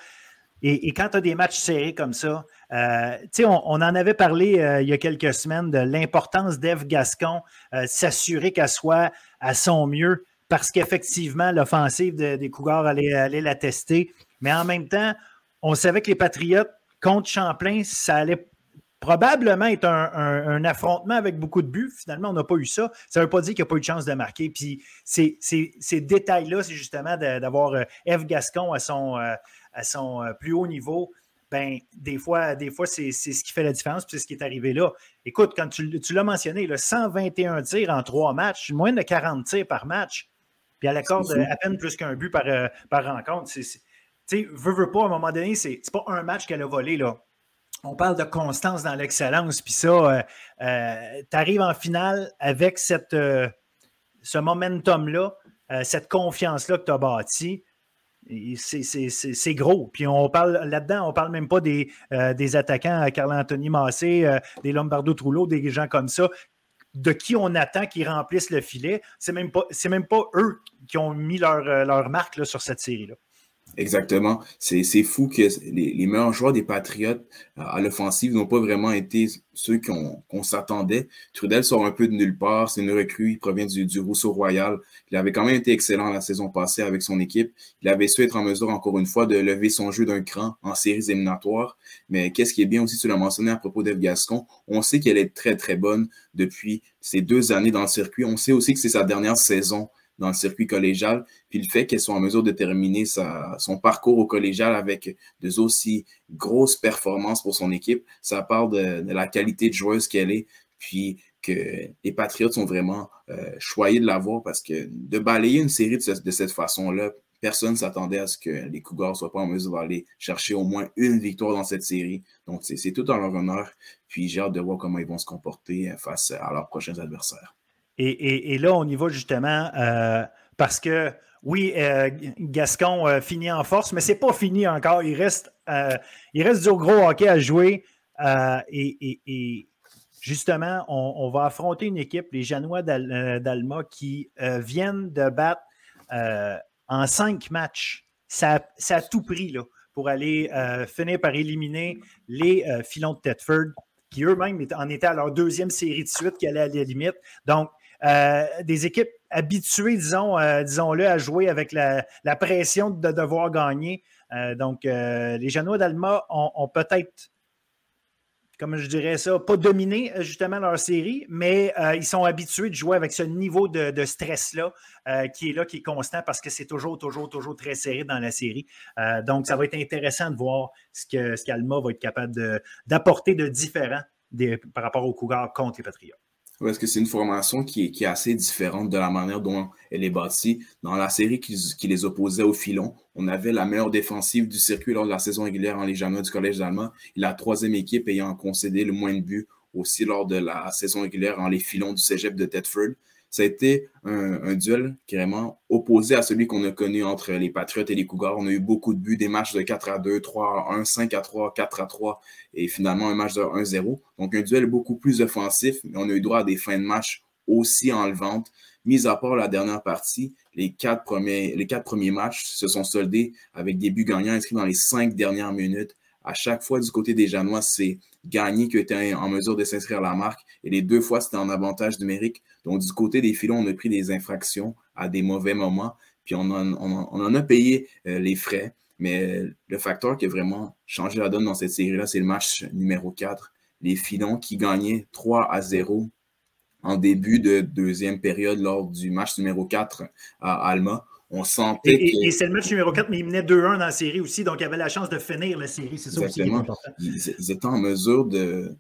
Et, quand tu as des matchs serrés comme ça, euh, on, en avait parlé euh, il y a quelques semaines de l'importance d'Eve Gascon, euh, s'assurer qu'elle soit à son mieux parce qu'effectivement, l'offensive des Cougars allait, allait la tester. Mais en même temps, on savait que les Patriotes contre Champlain, ça allait probablement être un, affrontement avec beaucoup de buts. Finalement, on n'a pas eu ça. Ça ne veut pas dire qu'il n'y a pas eu de chance de marquer. Puis ces, détails-là, c'est justement d'avoir Eve Gascon à son, à son euh, plus haut niveau, ben, des fois, des fois c'est ce qui fait la différence, c'est ce qui est arrivé là. Écoute, quand tu, l'as mentionné, le 121 tirs en trois matchs, moins de 40 tirs par match, puis à l'accord à peine plus qu'un but par, euh, par rencontre. Tu sais, veux, veux pas, à un moment donné, c'est pas un match qu'elle a volé, là. On parle de constance dans l'excellence, puis ça, euh, tu arrives en finale avec cette, ce momentum-là, cette confiance-là que tu as bâti c'est gros. Puis on parle là-dedans, on parle même pas des, euh, attaquants, euh, Carl-Anthony Massé, euh, des Lombardo Trullo, des gens comme ça, de qui on attend qu'ils remplissent le filet? C'est même même pas eux qui ont mis leur marque sur cette série-là. Exactement. C'est fou que les, meilleurs joueurs des Patriotes euh, à l'offensive n'ont pas vraiment été ceux qu'on s'attendait. Trudel sort un peu de nulle part. C'est une recrue. Il provient du, du, Rousseau Royal. Il avait quand même été excellent la saison passée avec son équipe. Il avait su être en mesure, encore une fois, de lever son jeu d'un cran en séries éliminatoires. Mais qu'est-ce qui est bien aussi, tu l'as mentionné à propos d'Eve Gascon, on sait qu'elle est très, très bonne depuis ces deux années dans le circuit. On sait aussi que c'est sa dernière saison dans le circuit collégial, puis le fait qu'elle soit en mesure de terminer son parcours au collégial avec de aussi grosses performances pour son équipe, ça parle de, la qualité de joueuse qu'elle est, puis que les Patriots sont vraiment euh, choyés de l'avoir parce que de balayer une série de, cette façon-là, personne ne s'attendait à ce que les Cougars ne soient pas en mesure d'aller chercher au moins une victoire dans cette série. Donc, c'est tout en leur honneur. Puis, j'ai hâte de voir comment ils vont se comporter face à leurs prochains adversaires. Et, là, on y va justement euh, parce que, oui, euh, Gascon euh, finit en force, mais ce n'est pas fini encore. Il reste, il reste du gros hockey à jouer. Et, justement, on, va affronter une équipe, les Janois d'Alma, qui viennent de battre en cinq matchs. Ça, ça, tout pris là, pour aller finir par éliminer les filons de Tedford qui eux-mêmes en étaient à leur deuxième série de suite qui allait à la limite. Donc, euh, des équipes habituées, disons, euh, disons-le, à jouer avec la, pression de devoir gagner. Euh, donc, les Genois d'Alma ont, peut-être comme je dirais ça, pas dominé justement leur série, mais ils sont habitués de jouer avec ce niveau de, stress-là qui est là, qui est constant parce que c'est toujours, toujours, toujours très serré dans la série. donc, ça va être intéressant de voir ce que ce qu'Alma va être capable d'apporter de, différent par rapport aux Cougars contre les Patriotes. Parce que c'est une formation qui est, assez différente de la manière dont elle est bâtie. Dans la série qui, les opposait au filon, on avait la meilleure défensive du circuit lors de la saison régulière en les du Collège d'Allemagne et la troisième équipe ayant concédé le moins de buts aussi lors de la saison régulière en les filons du cégep de Tedford ça a été un, duel vraiment opposé à celui qu'on a connu entre les Patriotes et les Cougars. On a eu beaucoup de buts, des matchs de 4 à 2, 3 à 1, 5 à 3, 4 à 3 et finalement un match de 1-0. Donc un duel beaucoup plus offensif, mais on a eu droit à des fins de match aussi enlevantes. Mis à part la dernière partie, les quatre premiers matchs se sont soldés avec des buts gagnants inscrits dans les cinq dernières minutes. À chaque fois, du côté des Janois, c'est gagné qui était en mesure de s'inscrire à la marque. Et les deux fois, c'était en avantage numérique. Donc, du côté des filons, on a pris des infractions à des mauvais moments, puis on en, a payé euh, les frais. Mais le facteur qui a vraiment changé la donne dans cette série-là, c'est le match numéro 4. Les filons qui gagnaient 3 à 0 en début de deuxième période lors du match numéro 4 à Alma. On sentait et, c'est le match numéro 4, mais ils menaient 2-1 dans la série aussi, donc ils avaient la chance de finir la série. C'est ça aussi qui est important. ils, étaient en mesure de,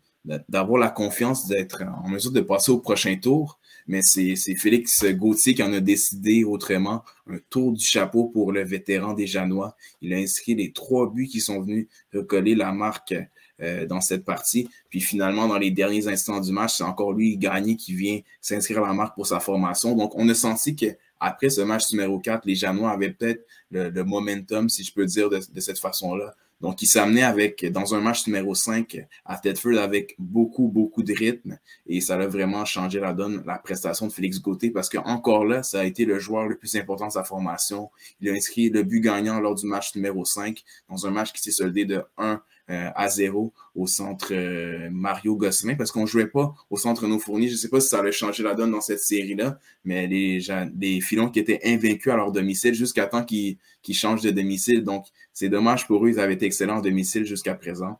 d'avoir la confiance d'être en mesure de passer au prochain tour. mais c'est Félix Gauthier qui en a décidé autrement. Un tour du chapeau pour le vétéran des Janois. Il a inscrit les trois buts qui sont venus recoller la marque euh, dans cette partie. Puis finalement, dans les derniers instants du match, c'est encore lui, Gagné, qui vient s'inscrire à la marque pour sa formation. Donc, on a senti qu'après ce match numéro 4, les Janois avaient peut-être le, momentum, si je peux dire, de, cette façon-là. Donc, il s'amenait avec, dans un match numéro 5 à Tedford avec beaucoup, beaucoup de rythme. Et ça a vraiment changé la donne, la prestation de Félix Gauthier, parce qu'encore là, ça a été le joueur le plus important de sa formation. Il a inscrit le but gagnant lors du match numéro 5, dans un match qui s'est soldé de 1 euh, à 0 au centre euh, Mario Gosselin, parce qu'on ne jouait pas au centre nos fournis. Je ne sais pas si ça allait changer la donne dans cette série-là, mais les, les filons qui étaient invaincus à leur domicile jusqu'à temps qu'ils changent de domicile. Donc, c'est dommage pour eux, ils avaient été excellents domicile jusqu'à présent.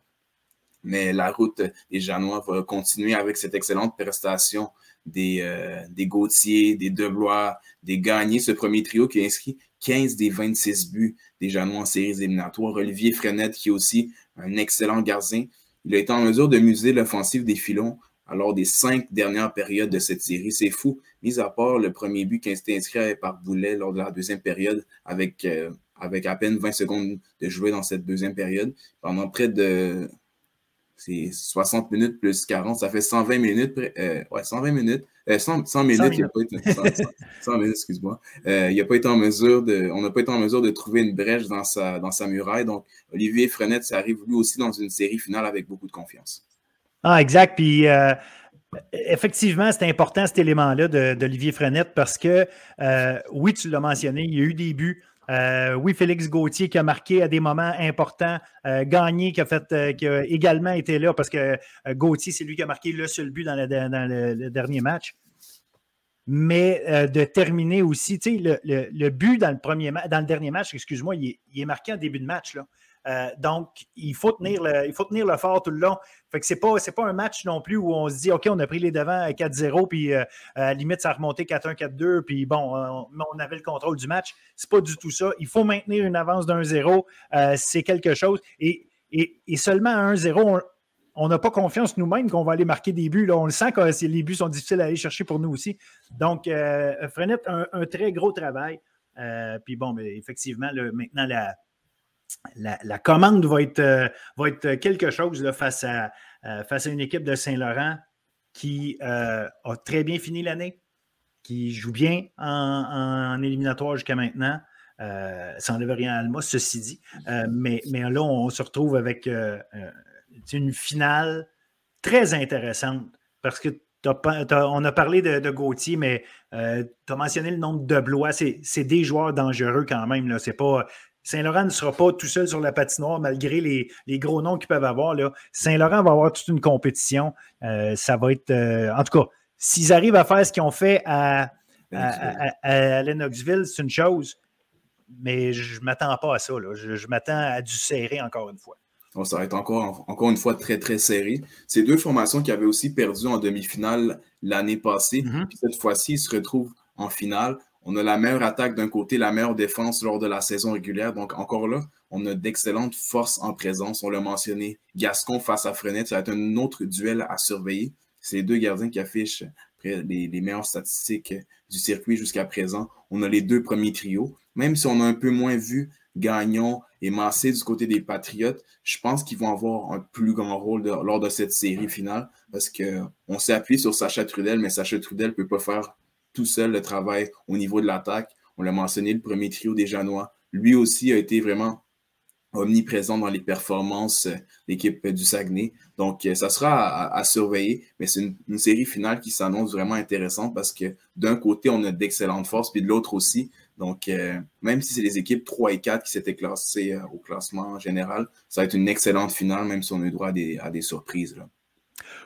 Mais la route des Janois va continuer avec cette excellente prestation des, euh, des Gauthier, des Deblois, des Gagnés, ce premier trio qui a inscrit 15 des 26 buts des Janois en séries éliminatoires. Olivier Frenette, qui aussi un excellent gardien, il a été en mesure de muser l'offensive des filons lors des cinq dernières périodes de cette série. C'est fou, mis à part le premier but qui a été inscrit par Boulet lors de la deuxième période avec, euh, à peine 20 secondes de jouer dans cette deuxième période. Pendant près de c'est 60 minutes plus 40, ça fait 120 minutes. Euh, ouais, 120 minutes. 100, euh, minutes, il n'a pas été, 100, minutes, excuse-moi. Euh, il a pas été en mesure de, on n'a pas été en mesure de trouver une brèche dans sa, dans sa muraille. Donc, Olivier Frenette, ça arrive lui aussi dans une série finale avec beaucoup de confiance. Ah, exact. Puis, effectivement, c'est important cet élément-là d'Olivier Frenette parce que, oui, tu l'as mentionné, il y a eu des buts euh, oui, Félix Gauthier qui a marqué à des moments importants. Euh, Gagné qui a, fait, euh, qui également été là parce que Gauthier, c'est lui qui a marqué le seul but dans le, dernier match. Mais de terminer aussi, tu sais, le, but dans le, le dernier match, excuse-moi, il, il, est marqué en début de match. Là. Euh, donc, il faut, tenir le, il faut tenir le fort tout le long. Fait que c'est pas, pas un match non plus où on se dit, OK, on a pris les devants à 4-0, puis euh, à la limite, ça a remonté 4-1, 4-2, puis bon, on, avait le contrôle du match. C'est pas du tout ça. Il faut maintenir une avance d'un 0. Euh, c'est quelque chose. Et, seulement à 1-0, on n'a pas confiance nous-mêmes qu'on va aller marquer des buts. On le sent que les buts sont difficiles à aller chercher pour nous aussi. Donc, Frenette, un, un, très gros travail. puis bon, mais effectivement, maintenant, la, la, commande va être, euh, quelque chose là, face, à, euh, face à une équipe de Saint-Laurent qui euh, a très bien fini l'année, qui joue bien en, éliminatoire jusqu'à maintenant. ça n'enlève rien à Alma, ceci dit. mais, là, on se retrouve avec une finale très intéressante parce que on a parlé de, Gauthier, mais tu as mentionné le nombre de Blois. C'est des joueurs dangereux quand même. Saint-Laurent ne sera pas tout seul sur la patinoire malgré les, gros noms qu'ils peuvent avoir. Saint-Laurent va avoir toute une compétition. Euh, ça va être. Euh, en tout cas, s'ils arrivent à faire ce qu'ils ont fait à, Lennoxville, c'est une chose. Mais je ne m'attends pas à ça. Je, m'attends à du serré encore une fois. ça va être encore, encore une fois très, très serré. Ces deux formations qui avaient aussi perdu en demi-finale l'année passée. Mm-hmm. cette fois-ci, ils se retrouvent en finale. On a la meilleure attaque d'un côté, la meilleure défense lors de la saison régulière. Donc, encore là, on a d'excellentes forces en présence. On l'a mentionné, Gascon face à Frenette, ça va être un autre duel à surveiller. C'est les deux gardiens qui affichent les, meilleures statistiques du circuit jusqu'à présent. On a les deux premiers trios. Même si on a un peu moins vu Gagnon et Massé du côté des Patriotes, je pense qu'ils vont avoir un plus grand rôle lors de cette série finale parce qu'on s'est appuyé sur Sacha Trudel, mais Sacha Trudel ne peut pas faire tout seul le travail au niveau de l'attaque. On l'a mentionné, le premier trio des Janois. Lui aussi a été vraiment omniprésent dans les performances de l'équipe du Saguenay. Donc, euh, ça sera à, surveiller, mais c'est une, série finale qui s'annonce vraiment intéressante parce que d'un côté, on a d'excellentes forces, puis de l'autre aussi. Donc, euh, même si c'est les équipes 3 et 4 qui s'étaient classées euh, au classement général, ça va être une excellente finale, même si on a eu droit à des, surprises.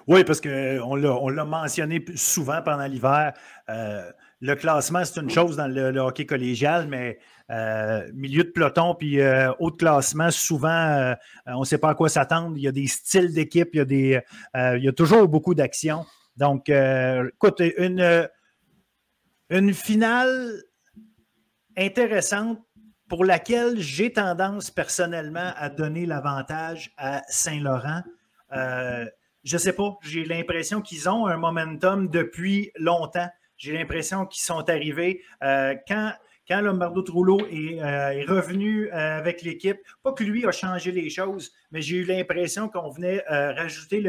Oui, parce qu'on l'a mentionné souvent pendant l'hiver. Euh, le classement, c'est une chose dans le, hockey collégial, mais euh, milieu de peloton puis euh, haut de classement, souvent, on ne sait pas à quoi s'attendre. Il y a des styles d'équipe, il, y a il y a toujours beaucoup d'actions. Donc, écoute, une, une finale intéressante pour laquelle j'ai tendance personnellement à donner l'avantage à Saint-Laurent je sais pas, j'ai l'impression qu'ils ont un momentum depuis longtemps. J'ai l'impression qu'ils sont arrivés quand quand Lombardo Trullo est, revenu avec l'équipe, pas que lui a changé les choses, mais j'ai eu l'impression qu'on venait rajouter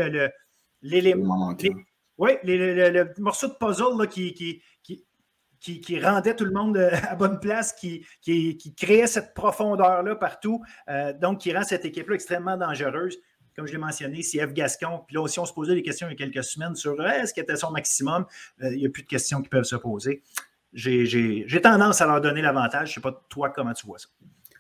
l'élément. Le, oui, le, morceau de puzzle qui, qui, qui, rendait tout le monde euh, à bonne place, qui, qui créait cette profondeur-là partout, euh, donc qui rend cette équipe-là extrêmement dangereuse. Comme je l'ai mentionné, c'est F. Gascon. Puis là aussi, on se posait des questions il y a quelques semaines sur euh, est-ce qu'il était son maximum? il n'y a plus de questions qui peuvent se poser. J'ai tendance à leur donner l'avantage. Je ne sais pas, toi, comment tu vois ça.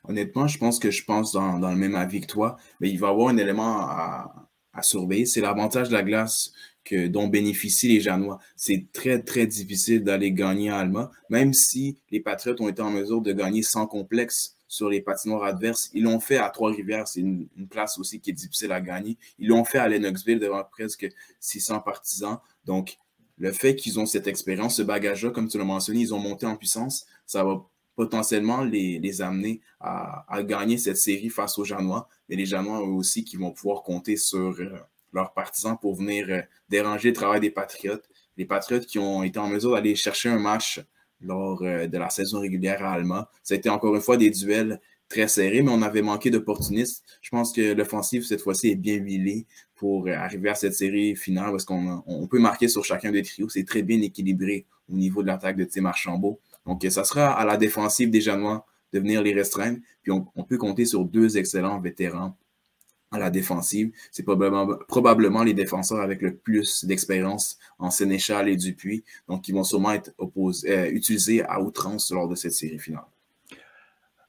Honnêtement, je pense que je pense dans, le même avis que toi, mais il va y avoir un élément à, à surveiller. C'est l'avantage de la glace que, dont bénéficient les Janois. C'est très, très difficile d'aller gagner à Alma, même si les Patriotes ont été en mesure de gagner sans complexe sur les patinoires adverses. Ils l'ont fait à Trois-Rivières, c'est une, place aussi qui est difficile à gagner. Ils l'ont fait à Lennoxville devant presque 600 partisans. Donc, le fait qu'ils ont cette expérience, ce bagage-là, comme tu l'as mentionné, ils ont monté en puissance, ça va potentiellement les, amener à, à, gagner cette série face aux Janois, mais les Janois eux aussi qui vont pouvoir compter sur, euh, leurs partisans pour venir euh, déranger le travail des Patriotes. Les Patriotes qui ont été en mesure d'aller chercher un match lors euh, de la saison régulière à Alma. Ça a été encore une fois des duels très serrés, mais on avait manqué d'opportunistes. Je pense que l'offensive, cette fois-ci, est bien huilée pour euh, arriver à cette série finale parce qu'on peut marquer sur chacun des trios. C'est très bien équilibré au niveau de l'attaque de Tim Archambault. Donc, ça sera à la défensive des de venir les restreindre. Puis, on peut compter sur deux excellents vétérans la défensive. C'est probablement, les défenseurs avec le plus d'expérience en Sénéchal et Dupuis, donc ils vont sûrement être euh, utilisés à outrance lors de cette série finale.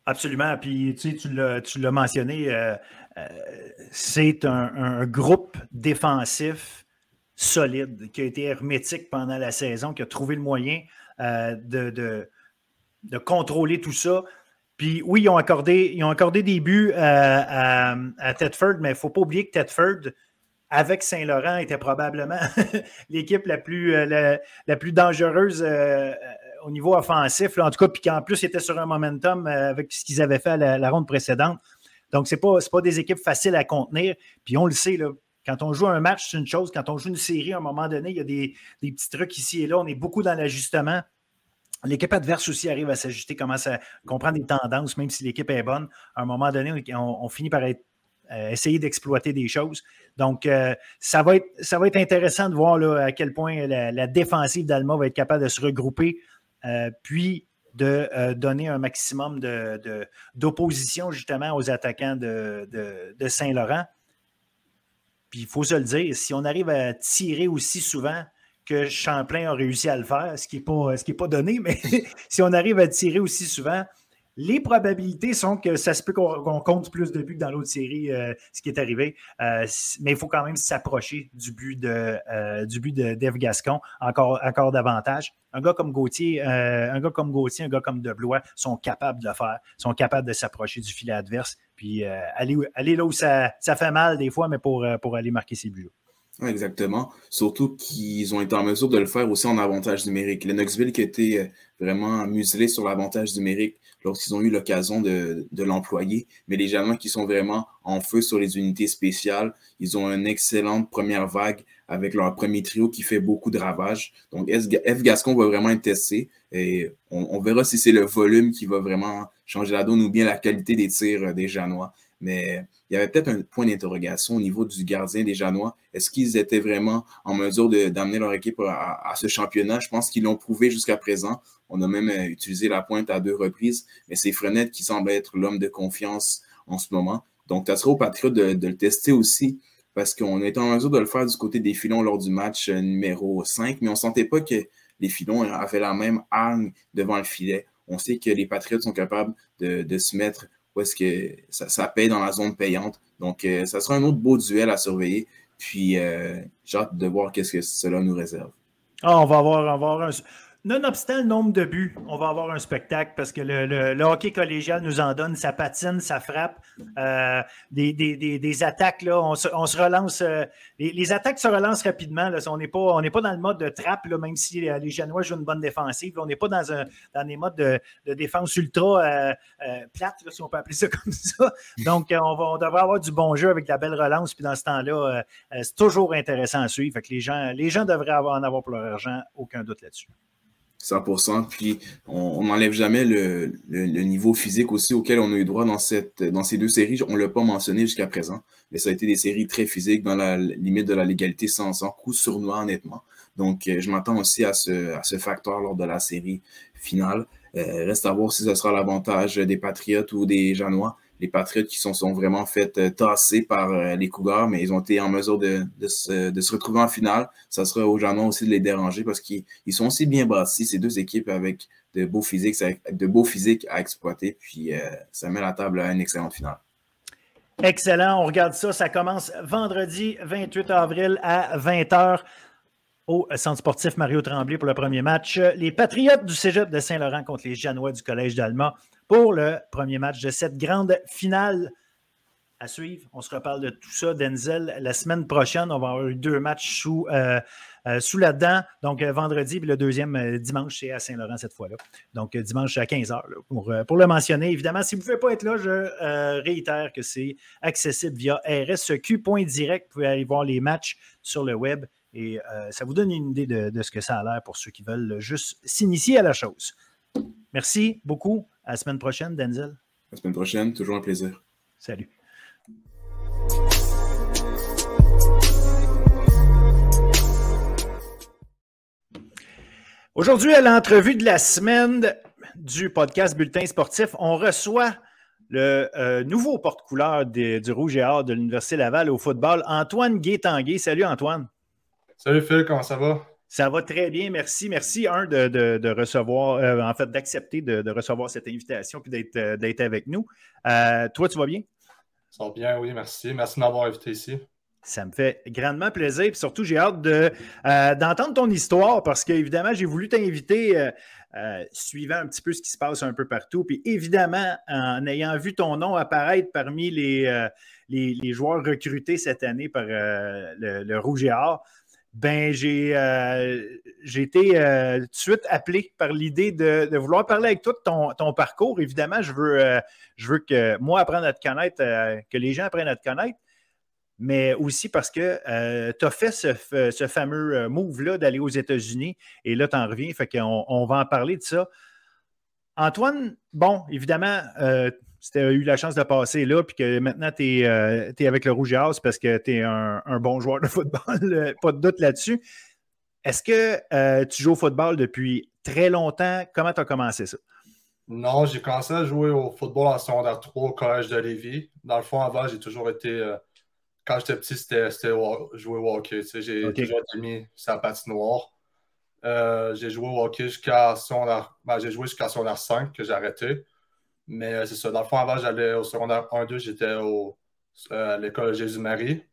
Absolument. Puis tu, l'as mentionné, euh, euh, c'est un, groupe défensif solide qui a été hermétique pendant la saison, qui a trouvé le moyen de, contrôler tout ça. Puis oui, ils ont accordé, ils ont accordé des buts à, Tedford, mais il ne faut pas oublier que Tedford, avec Saint-Laurent, était probablement l'équipe la plus, euh, la, plus dangereuse euh, au niveau offensif. en tout cas, puis qu'en plus, ils étaient sur un momentum euh, avec ce qu'ils avaient fait à la, ronde précédente. Donc, ce n'est pas, pas des équipes faciles à contenir. Puis on le sait, là, quand on joue un match, c'est une chose. Quand on joue une série, à un moment donné, il y a des, des petits trucs ici et là. On est beaucoup dans l'ajustement. L'équipe adverse aussi arrive à s'ajuster, commence à comprendre des tendances, même si l'équipe est bonne. À un moment donné, on, finit par euh, essayer d'exploiter des choses. Donc, euh, ça, va être, intéressant de voir à quel point la, défensive d'Alma va être capable de se regrouper, euh, puis de donner un maximum d'opposition justement aux attaquants de Saint-Laurent. Puis il faut se le dire, si on arrive à tirer aussi souvent que Champlain a réussi à le faire, ce qui n'est pas, pas donné, mais si on arrive à tirer aussi souvent, les probabilités sont que ça se peut qu'on compte plus de buts que dans l'autre série, euh, ce qui est arrivé. Euh, mais il faut quand même s'approcher du but de euh, du but de Gascon encore, encore davantage. Un gars comme Gauthier, un gars comme Gauthier, un gars comme Deblois sont capables de le faire, sont capables de s'approcher du filet adverse, puis aller, aller là où ça, ça, fait mal des fois, mais pour, pour aller marquer ses buts. Exactement. Surtout qu'ils ont été en mesure de le faire aussi en avantage numérique. Knoxville qui était euh, vraiment muselé sur l'avantage numérique lorsqu'ils ont eu l'occasion de, l'employer. Mais les Janois qui sont vraiment en feu sur les unités spéciales, ils ont une excellente première vague avec leur premier trio qui fait beaucoup de ravages. Donc F. Gascon va vraiment être testé et on, on verra si c'est le volume qui va vraiment changer la donne ou bien la qualité des tirs euh, des Janois. Mais il y avait peut-être un point d'interrogation au niveau du gardien des Janois. Est-ce qu'ils étaient vraiment en mesure d'amener leur équipe à, ce championnat? Je pense qu'ils l'ont prouvé jusqu'à présent. On a même euh, utilisé la pointe à deux reprises, mais c'est Frenette qui semble être l'homme de confiance en ce moment. Donc, ça sera au Patriot de, le tester aussi parce qu'on était en mesure de le faire du côté des filons lors du match euh, numéro 5, mais on ne sentait pas que les filons avaient la même arme devant le filet. On sait que les Patriots sont capables de se mettre où est-ce que ça, paye dans la zone payante. Donc, euh, ça sera un autre beau duel à surveiller. Puis, euh, j'ai hâte de voir qu'est-ce que cela nous réserve. Ah, on va avoir, on va avoir un, Nonobstant le nombre de buts, on va avoir un spectacle parce que le, hockey collégial nous en donne, ça patine, ça frappe. Euh, des, attaques, on, se, relance. Euh, les, attaques se relancent rapidement. On n'est pas, dans le mode de trappe, même si les Janois jouent une bonne défensive. on n'est pas dans, des modes de, défense ultra euh, plate, si on peut appeler ça comme ça. Donc, on, va, devrait avoir du bon jeu avec la belle relance. Puis dans ce temps-là, c'est toujours intéressant à suivre. Les gens, devraient en avoir pour leur argent, aucun doute là-dessus. 100%. Puis, on n'enlève jamais le, niveau physique aussi auquel on a eu droit dans, cette, dans ces deux séries. On ne l'a pas mentionné jusqu'à présent, mais ça a été des séries très physiques dans la limite de la légalité sans, sans coup sournois, honnêtement. Donc, euh, je m'attends aussi à ce, facteur lors de la série finale. Euh, reste à voir si ce sera l'avantage des Patriotes ou des Janois les Patriots qui sont, sont vraiment fait euh, tasser par euh, les Cougars, mais ils ont été en mesure de, se, retrouver en finale. Ça sera aux gens aussi de les déranger parce qu'ils sont aussi bien bâtis, ces deux équipes avec de beaux physiques, de beaux physiques à exploiter. Puis euh, ça met la table à une excellente finale. Excellent, on regarde ça. Ça commence vendredi 28 avril à 20h au Centre sportif Mario Tremblay pour le premier match. Les Patriotes du Cégep de Saint-Laurent contre les Janois du Collège d'Alma pour le premier match de cette grande finale à suivre. On se reparle de tout ça, Denzel. La semaine prochaine, on va avoir eu deux matchs sous, euh, euh, dent. Donc, euh, vendredi, puis le deuxième dimanche, c'est à Saint-Laurent cette fois-là. Donc, dimanche à 15h, pour, pour, le mentionner. Évidemment, si vous ne pouvez pas être là, je réitère que c'est accessible via rsq.direct. Vous pouvez aller voir les matchs sur le web et ça vous donne une idée de, de ce que ça a l'air pour ceux qui veulent juste s'initier à la chose. Merci beaucoup. À la semaine prochaine, Denzel. À la semaine prochaine, toujours un plaisir. Salut. Aujourd'hui, à l'entrevue de la semaine du podcast Bulletin sportif, on reçoit le euh, nouveau porte-couleur du Rouge et Or de l'Université Laval au football, Antoine Guétanguay. Salut Antoine. Salut Phil, comment ça va? Ça va très bien, merci. Merci, un, de, recevoir, euh, en fait, d'accepter de, recevoir cette invitation et d'être, euh, d'être avec nous. Euh, toi, tu vas bien? Ça va bien, oui, merci. Merci de m'avoir invité ici. Ça me fait grandement plaisir. Puis surtout, j'ai hâte de, d'entendre ton histoire parce qu'évidemment, j'ai voulu t'inviter suivant un petit peu ce qui se passe un peu partout. Puis évidemment, en ayant vu ton nom apparaître parmi les, les, joueurs recrutés cette année par le, le, Rouge et Or, ben j'ai euh, été euh, tout de suite appelé par l'idée de, vouloir parler avec toi de ton, parcours. Évidemment, je veux, euh, je veux que moi apprenne à te connaître, que les gens apprennent à te connaître, mais aussi parce que tu as fait ce, fameux move-là d'aller aux États-Unis et là, tu en reviens. Fait qu'on on va en parler de ça. Antoine, bon, évidemment, si tu as eu la chance de passer là, puis que maintenant tu es, euh, avec le Rouge et House parce que tu es un, bon joueur de football, euh, pas de doute là-dessus. Est-ce que euh, tu joues au football depuis très longtemps? Comment tu as commencé ça? Non, j'ai commencé à jouer au football en secondaire 3 au collège de Lévis. Dans le fond, avant, j'ai toujours été. quand j'étais petit, c'était jouer au hockey. J'ai toujours été mis sur la patinoire. j'ai joué au hockey jusqu'à secondaire. Ben, j'ai joué jusqu'à secondaire 5 que j'ai arrêté. Mais euh, c'est ça. Dans le fond, avant, j'allais au secondaire 1-2, j'étais euh, à l'école Jésus-Marie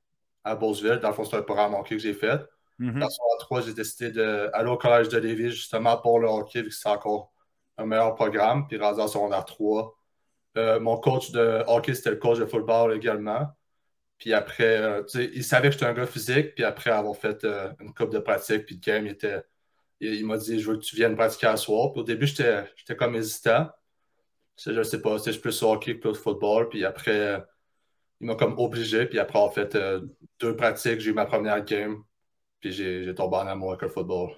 à Beauceville. Dans le fond, c'est un programme hockey que j'ai fait. Mm Dans le secondaire 3, j'ai décidé d'aller au collège de Lévis justement pour le hockey, vu que c'est encore un meilleur programme. Puis rendu en secondaire 3. Euh, mon coach de hockey, c'était le coach de football également. Puis après, il savait que j'étais un gars physique. Puis après avoir fait une coupe de pratique, puis de game, il, était, il, m'a dit Je veux que tu viennes pratiquer à soir. Puis au début, j'étais comme hésitant. Je sais pas, c'est plus hockey plus football. Puis après, il m'a comme obligé. Puis après, en fait, euh, deux pratiques, j'ai eu ma première game. Puis j'ai tombé en amour avec le football.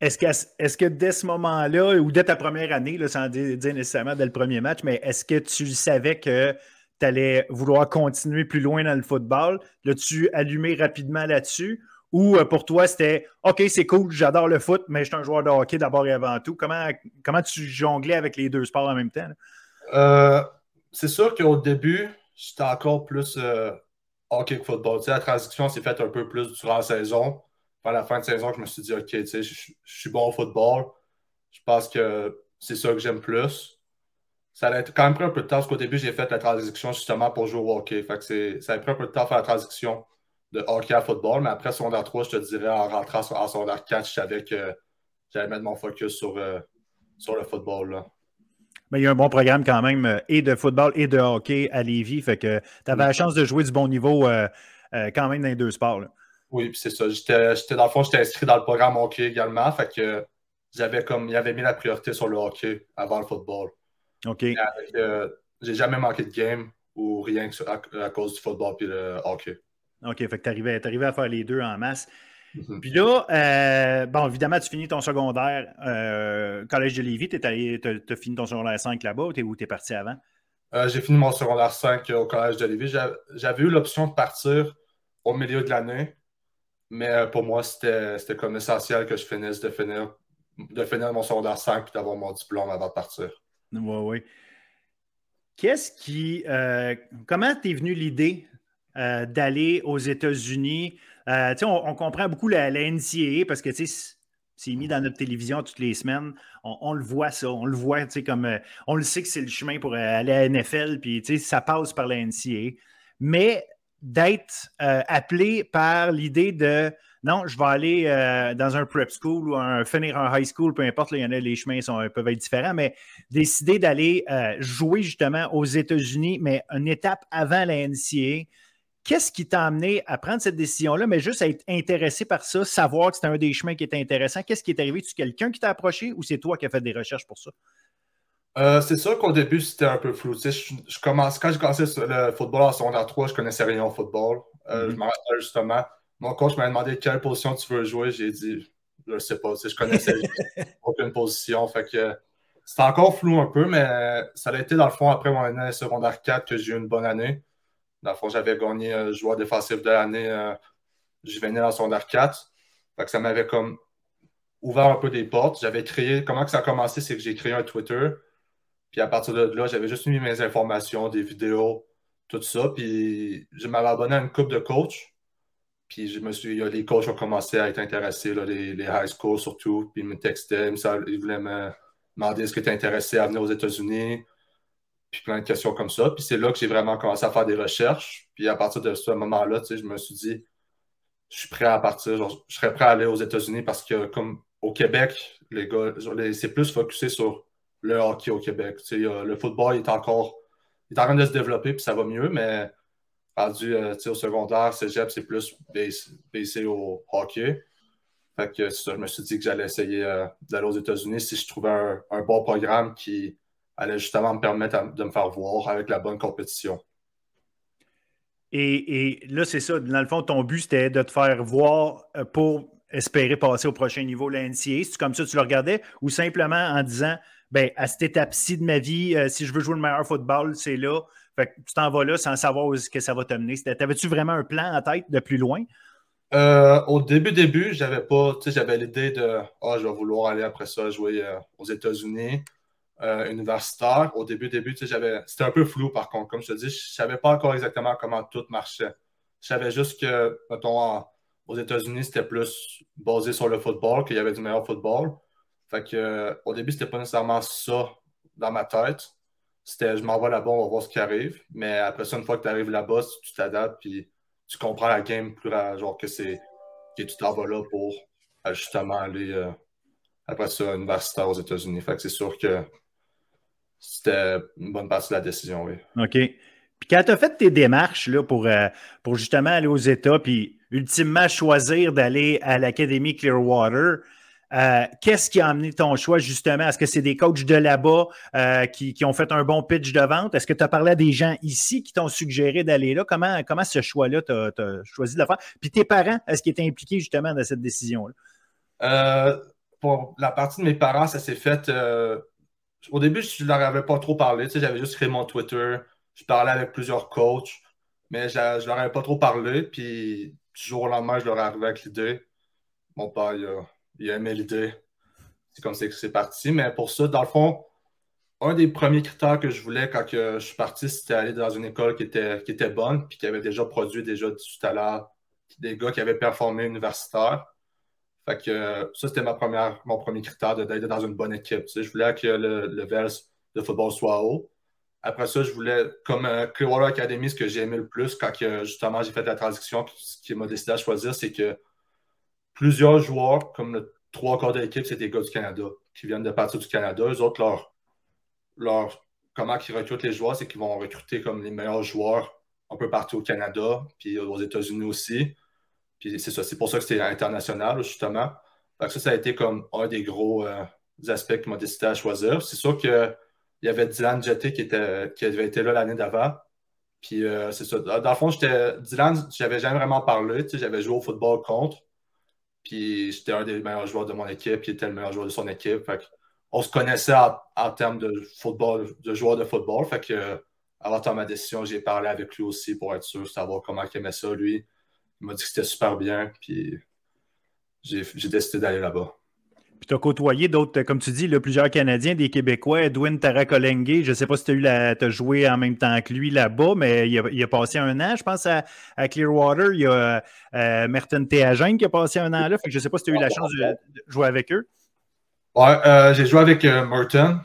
Est-ce que, est que, dès ce moment-là, ou dès ta première année, là, sans dire, nécessairement dès le premier match, mais est-ce que tu savais que tu allais vouloir continuer plus loin dans le football? L'as-tu allumé rapidement là-dessus? Ou euh, pour toi, c'était OK, c'est cool, j'adore le foot, mais je suis un joueur de hockey d'abord et avant tout. Comment, comment tu jonglais avec les deux sports en même temps? Euh, c'est sûr qu'au début, j'étais encore plus euh, hockey que football. la transition s'est faite un peu plus durant la saison. À la fin de saison, je me suis dit OK, je, suis bon au football. Je pense que c'est ça que j'aime plus. Ça a quand même pris un peu de temps parce qu'au début, j'ai fait la transition justement pour jouer au hockey. Ça a pris un peu de temps à faire la transition de hockey à football, mais après secondaire 3, je te dirais, en rentrant en secondaire 4, je savais que j'allais mettre mon focus sur, euh, sur le football. Mais il y a un bon programme quand même, euh, et de football et de hockey à Lévis, fait que tu avais la chance de jouer du bon niveau euh, quand même dans les deux sports. Oui, puis c'est ça. J'étais, dans le fond, j'étais inscrit dans le programme hockey également, fait que j'avais comme, il avait mis la priorité sur le hockey avant le football. OK. j'ai jamais manqué de game ou rien à, à cause du football et le hockey. OK, fait que tu arrivais, à faire les deux en masse. Mhm. Puis là, euh, bon, évidemment, tu finis ton secondaire euh, Collège de Lévis. Tu as, fini ton secondaire 5 là-bas ou tu es, parti avant? Euh, j'ai fini mon secondaire 5 au Collège de Lévis. J'avais eu l'option de partir au milieu de l'année, mais pour moi, c'était comme essentiel que je finisse de finir, de finir mon secondaire 5 et d'avoir mon diplôme avant de partir. Oui, oui. Qu'est-ce qui. comment t'es venu l'idée d'aller aux États-Unis? Euh, on, comprend beaucoup la, NCAA parce que c'est mis dans notre télévision toutes les semaines. On, le voit, ça. On le voit, comme euh, on le sait que c'est le chemin pour aller à la NFL, puis ça passe par la NCAA. Mais d'être euh, appelé par l'idée de non, je vais aller dans un prep school ou un, finir un high school, peu importe, il y en a, les chemins sont, peuvent être différents, mais décider d'aller jouer justement aux États-Unis, mais une étape avant la NCAA, Qu'est-ce qui t'a amené à prendre cette décision-là, mais juste à être intéressé par ça, savoir que c'était un des chemins qui était intéressant? Qu'est-ce qui est arrivé? Tu quelqu'un qui t'a approché ou c'est toi qui as fait des recherches pour ça? Euh, c'est sûr qu'au début, c'était un peu flou. Je, commence, quand j'ai commencé le football en secondaire 3, je connaissais rien au football. Euh, mm-hmm. Je me rappelle justement, mon coach m'a demandé quelle position tu veux jouer. J'ai dit, je ne sais pas, je connaissais aucune position. Fait que c'était encore flou un peu, mais ça a été dans le fond après mon année secondaire 4 que j'ai eu une bonne année. Dans le fond, j'avais gagné euh, joueur défensif de l'année euh, venais dans son 4. Fait que ça m'avait comme ouvert un peu des portes. J'avais créé, comment que ça a commencé, c'est que j'ai créé un Twitter. Puis à partir de là, j'avais juste mis mes informations, des vidéos, tout ça. Puis je m'avais abonné à une coupe de coach. Puis je me suis, les coachs ont commencé à être intéressés, les, les, high school surtout. Puis ils me textaient, ils voulaient me demander est-ce que tu es intéressé à venir aux États-Unis puis plein de questions comme ça. Puis c'est là que j'ai vraiment commencé à faire des recherches. Puis à partir de ce moment-là, tu sais, je me suis dit, je suis prêt à partir, je serais prêt à aller aux États-Unis parce que comme au Québec, les gars, c'est plus focusé sur le hockey au Québec. Tu sais, le football est encore il est en train de se développer, puis ça va mieux, mais rendu euh, au secondaire, cégep, c'est plus baissé au hockey. Fait que ça, je me suis dit que j'allais essayer euh, d'aller aux États-Unis si je trouvais un bon programme qui, allait justement me permettre de me faire voir avec la bonne compétition. Et, là, c'est ça. Dans le fond, ton but, c'était de te faire voir euh, pour espérer passer au prochain niveau, la NCA. C'est comme ça que tu le regardais? Ou simplement en disant, ben, à cette étape-ci de ma vie, euh, si je veux jouer le meilleur football, c'est là. Fait que tu t'en vas là sans savoir où que ça va t'amener. T'avais-tu vraiment un plan en tête de plus loin? Euh, au début, début, j'avais pas, j'avais l'idée de, ah, je vais vouloir aller après ça jouer aux États-Unis. Euh, universitaire. Au début, début, j'avais. C'était un peu flou par contre. Comme je te dis, je savais pas encore exactement comment tout marchait. Je savais juste que, mettons, aux États-Unis, c'était plus basé sur le football, qu'il y avait du meilleur football. Fait que euh, au début, c'était pas nécessairement ça dans ma tête. C'était je m'en vais là-bas, on va voir ce qui arrive. Mais après ça, une fois que tu arrives là-bas, tu t'adaptes puis tu comprends la game plus genre que c'est que tu t'en vas là pour euh, justement aller après ça universitaire aux États-Unis. Fait que c'est sûr que c'était une bonne partie de la décision, oui. OK. Puis quand tu as fait tes démarches là, pour, euh, pour justement aller aux États, puis ultimement choisir d'aller à l'Académie Clearwater, euh, qu'est-ce qui a amené ton choix justement? Est-ce que c'est des coachs de là-bas euh, qui, ont fait un bon pitch de vente? Est-ce que tu as parlé à des gens ici qui t'ont suggéré d'aller là? Comment, comment ce choix-là, tu as, choisi de le faire? Puis tes parents, est-ce qu'ils étaient impliqués justement dans cette décision-là? pour la partie de mes parents, ça s'est fait au début, je leur avais pas trop parlé. Tu sais, j'avais juste créé mon Twitter. Je parlais avec plusieurs coachs, mais je ne leur avais pas trop parlé. Puis, du jour au lendemain, je leur ai arrivé avec l'idée. Mon père, il a, aimé l'idée. C'est comme ça que c'est parti. Mais pour ça, dans le fond, un des premiers critères que je voulais quand je suis parti, c'était aller dans une école qui était, qui était bonne, puis qui avait déjà produit déjà du talent, des gars qui avaient performé universitaire. Fait que euh, ça, c'était ma première, mon premier critère d'être dans une bonne équipe. je voulais que le, le de football soit haut. Après ça, je voulais, comme euh, Clearwater Academy, ce que j'ai aimé le plus quand justement j'ai fait la transition, ce qui m'a décidé à choisir, c'est que plusieurs joueurs, comme le trois quarts de l'équipe, c'est des gars du Canada qui viennent de partir du Canada. Eux autres, leur, leur, comment ils recrutent les joueurs, c'est qu'ils vont recruter comme les meilleurs joueurs un peu partout au Canada, puis aux États-Unis aussi. Puis c'est ça, c'est pour ça que c'était international, justement. ça, ça a été comme un des gros euh, aspects qui m'a décidé à choisir. C'est sûr qu'il y avait Dylan Jetty qui, était, qui avait été là l'année d'avant. Puis euh, c'est ça. Dans le fond, Dylan, j'avais jamais vraiment parlé. J'avais joué au football contre. Puis j'étais un des meilleurs joueurs de mon équipe, il était le meilleur joueur de son équipe. on se connaissait en, termes de football, de joueurs de football. Fait que avant de ma décision, j'ai parlé avec lui aussi pour être sûr, savoir comment il aimait ça, lui. Il m'a dit que c'était super bien, puis j'ai décidé d'aller là-bas. Puis tu as côtoyé d'autres, comme tu dis, plusieurs Canadiens, des Québécois, Edwin Tarakolengue. Je ne sais pas si tu as, joué en même temps que lui là-bas, mais il a, passé un an, je pense, à, Clearwater. Il y a euh, Merton Théagène qui a passé un an là. je ne sais pas si tu as eu la chance de, jouer avec eux. Ouais, euh, j'ai joué avec euh, Merton.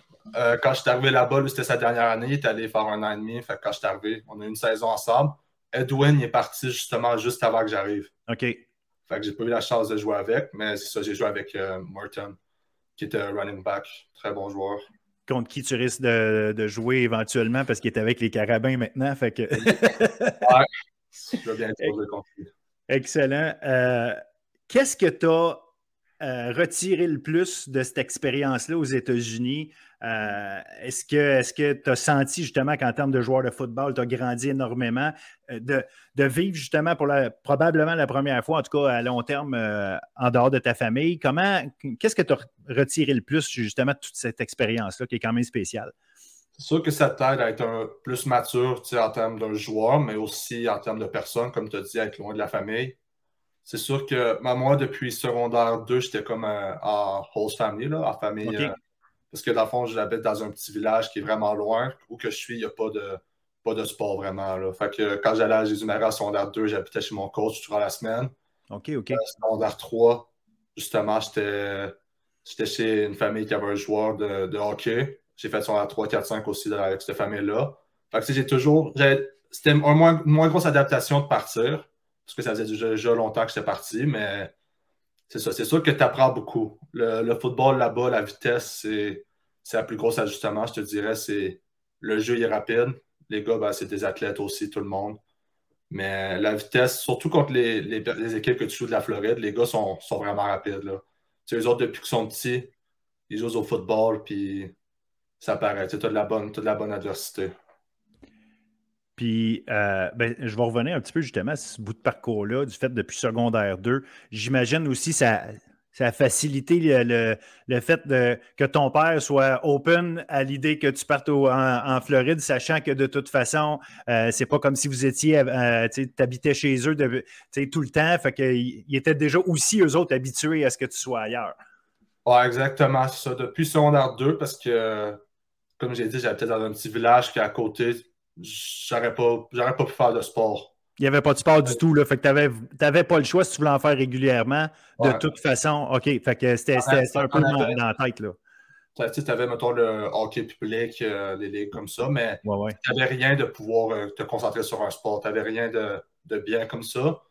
quand je suis arrivé là-bas, c'était sa dernière année. Il est allé faire un an et demi. Fait quand je suis arrivé, on a eu une saison ensemble. Edwin est parti justement juste avant que j'arrive. OK. Fait que j'ai pas eu la chance de jouer avec, mais c'est ça, j'ai joué avec euh, Morton, qui était un running back, très bon joueur. Contre qui tu risques de, jouer éventuellement parce qu'il est avec les Carabins maintenant. Fait que... ouais, je vais bien jouer contre lui. Excellent. Euh, qu'est-ce que tu as euh, retiré le plus de cette expérience-là aux États-Unis? Euh, est-ce que tu as senti justement qu'en termes de joueur de football, tu as grandi énormément, euh, de, vivre justement pour probablement la première fois, en tout cas à long terme, en dehors de ta famille? Comment, qu'est-ce que tu as retiré le plus justement de toute cette expérience-là qui est quand même spéciale? C'est sûr que ça t'aide à être un, plus mature en termes d'un joueur, mais aussi en termes de personne, comme tu as dit, être loin de la famille. C'est sûr que moi, depuis secondaire 2, j'étais comme en host family, là, en famille. Parce que dans le fond, j'habite dans un petit village qui est vraiment loin. Où que je suis, il n'y a pas de, pas de sport vraiment. Là. Fait que quand j'allais à Jésus-Marie en secondaire 2, j'habitais chez mon coach durant la semaine. OK, OK. En secondaire 3, justement, j'étais chez une famille qui avait un joueur de, hockey. J'ai fait secondaire 3, 4, 5 aussi avec cette famille-là. Fait que j'ai toujours. C'était une moins, moins grosse adaptation de partir. Parce que ça faisait déjà longtemps que j'étais parti, mais c'est ça. C'est sûr que tu apprends beaucoup. Le, football là-bas, la vitesse, c'est, c'est plus grosse ajustement, je te dirais. C'est le jeu est rapide. Les gars, ben, c'est des athlètes aussi, tout le monde. Mais la vitesse, surtout contre les, les, équipes que tu joues de la Floride, les gars sont, sont vraiment rapides. Là. Tu eux autres, depuis qu'ils sont petits, ils jouent au football, puis ça paraît. Tu as de la bonne adversité. Puis, euh, ben, je vais revenir un petit peu justement à ce bout de parcours-là, du fait depuis secondaire 2. J'imagine aussi ça, ça a facilité le, le, fait que ton père soit open à l'idée que tu partes en, Floride, sachant que de toute façon, euh, c'est pas comme si vous étiez, euh, tu habitais chez eux de, tout le temps. Fait qu'ils étaient déjà aussi, eux autres, habitués à ce que tu sois ailleurs. Oui, exactement. C'est ça. Depuis secondaire 2, parce que, comme j'ai dit, j'habitais dans un petit village qui est à côté j'aurais pas, pas pu faire de sport. Il n'y avait pas de sport du tout. Là. Fait que tu n'avais pas le choix si tu voulais en faire régulièrement. De toute façon, OK. Fait que c'était un peu dans, la tête. Là. Tu avais, mettons, le hockey public, euh, les ligues comme ça, mais tu n'avais rien de pouvoir euh, te concentrer sur un sport. Tu n'avais rien de, de, bien comme ça.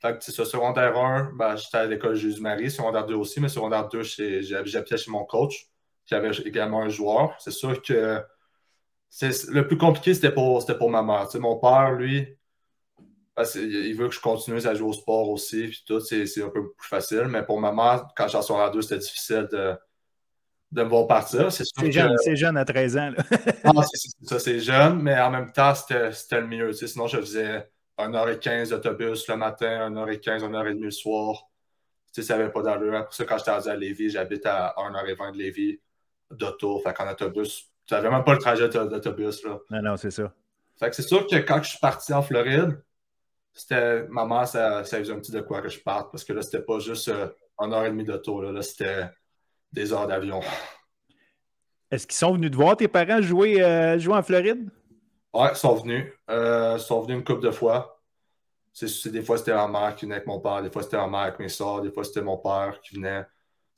Fait que, ce secondaire 1, ben, j'étais à l'école Jésus-Marie, secondaire 2 aussi, mais secondaire 2, j'habitais chez mon coach, qui avait également un joueur. C'est sûr que le plus compliqué, c'était pour, pour ma mère. mon père, lui, il veut que je continue à jouer au sport aussi, puis tout, c'est un peu plus facile. Mais pour ma mère, quand j'en suis à deux, c'était difficile de, de me voir partir. C'est jeune, jeune à 13 ans. c'est ça, c'est jeune, mais en même temps, c'était le mieux. Sinon, je faisais 1h15 d'autobus le matin, 1h15, 1h30 le soir. ça n'avait pas d'allure. Pour ça, quand j'étais à Lévis, j'habite à 1h20 de Lévis d'auto. Fait qu'en autobus, tu n'avais même pas le trajet d'autobus. Là. Non, non, c'est ça. Fait que c'est sûr que quand je suis parti en Floride, c'était maman, ça, ça faisait un petit de quoi que je parte parce que là, c'était pas juste euh, une heure et demie d'auto. Là, là c'était des heures d'avion. Est-ce qu'ils sont venus te voir tes parents jouer, euh, jouer en Floride? Ouais, ils sont venus. Euh, ils sont venus une couple de fois. C'est, des fois, c'était ma mère qui venait avec mon père, des fois, c'était ma mère avec mes soeurs, des fois, c'était mon père qui venait.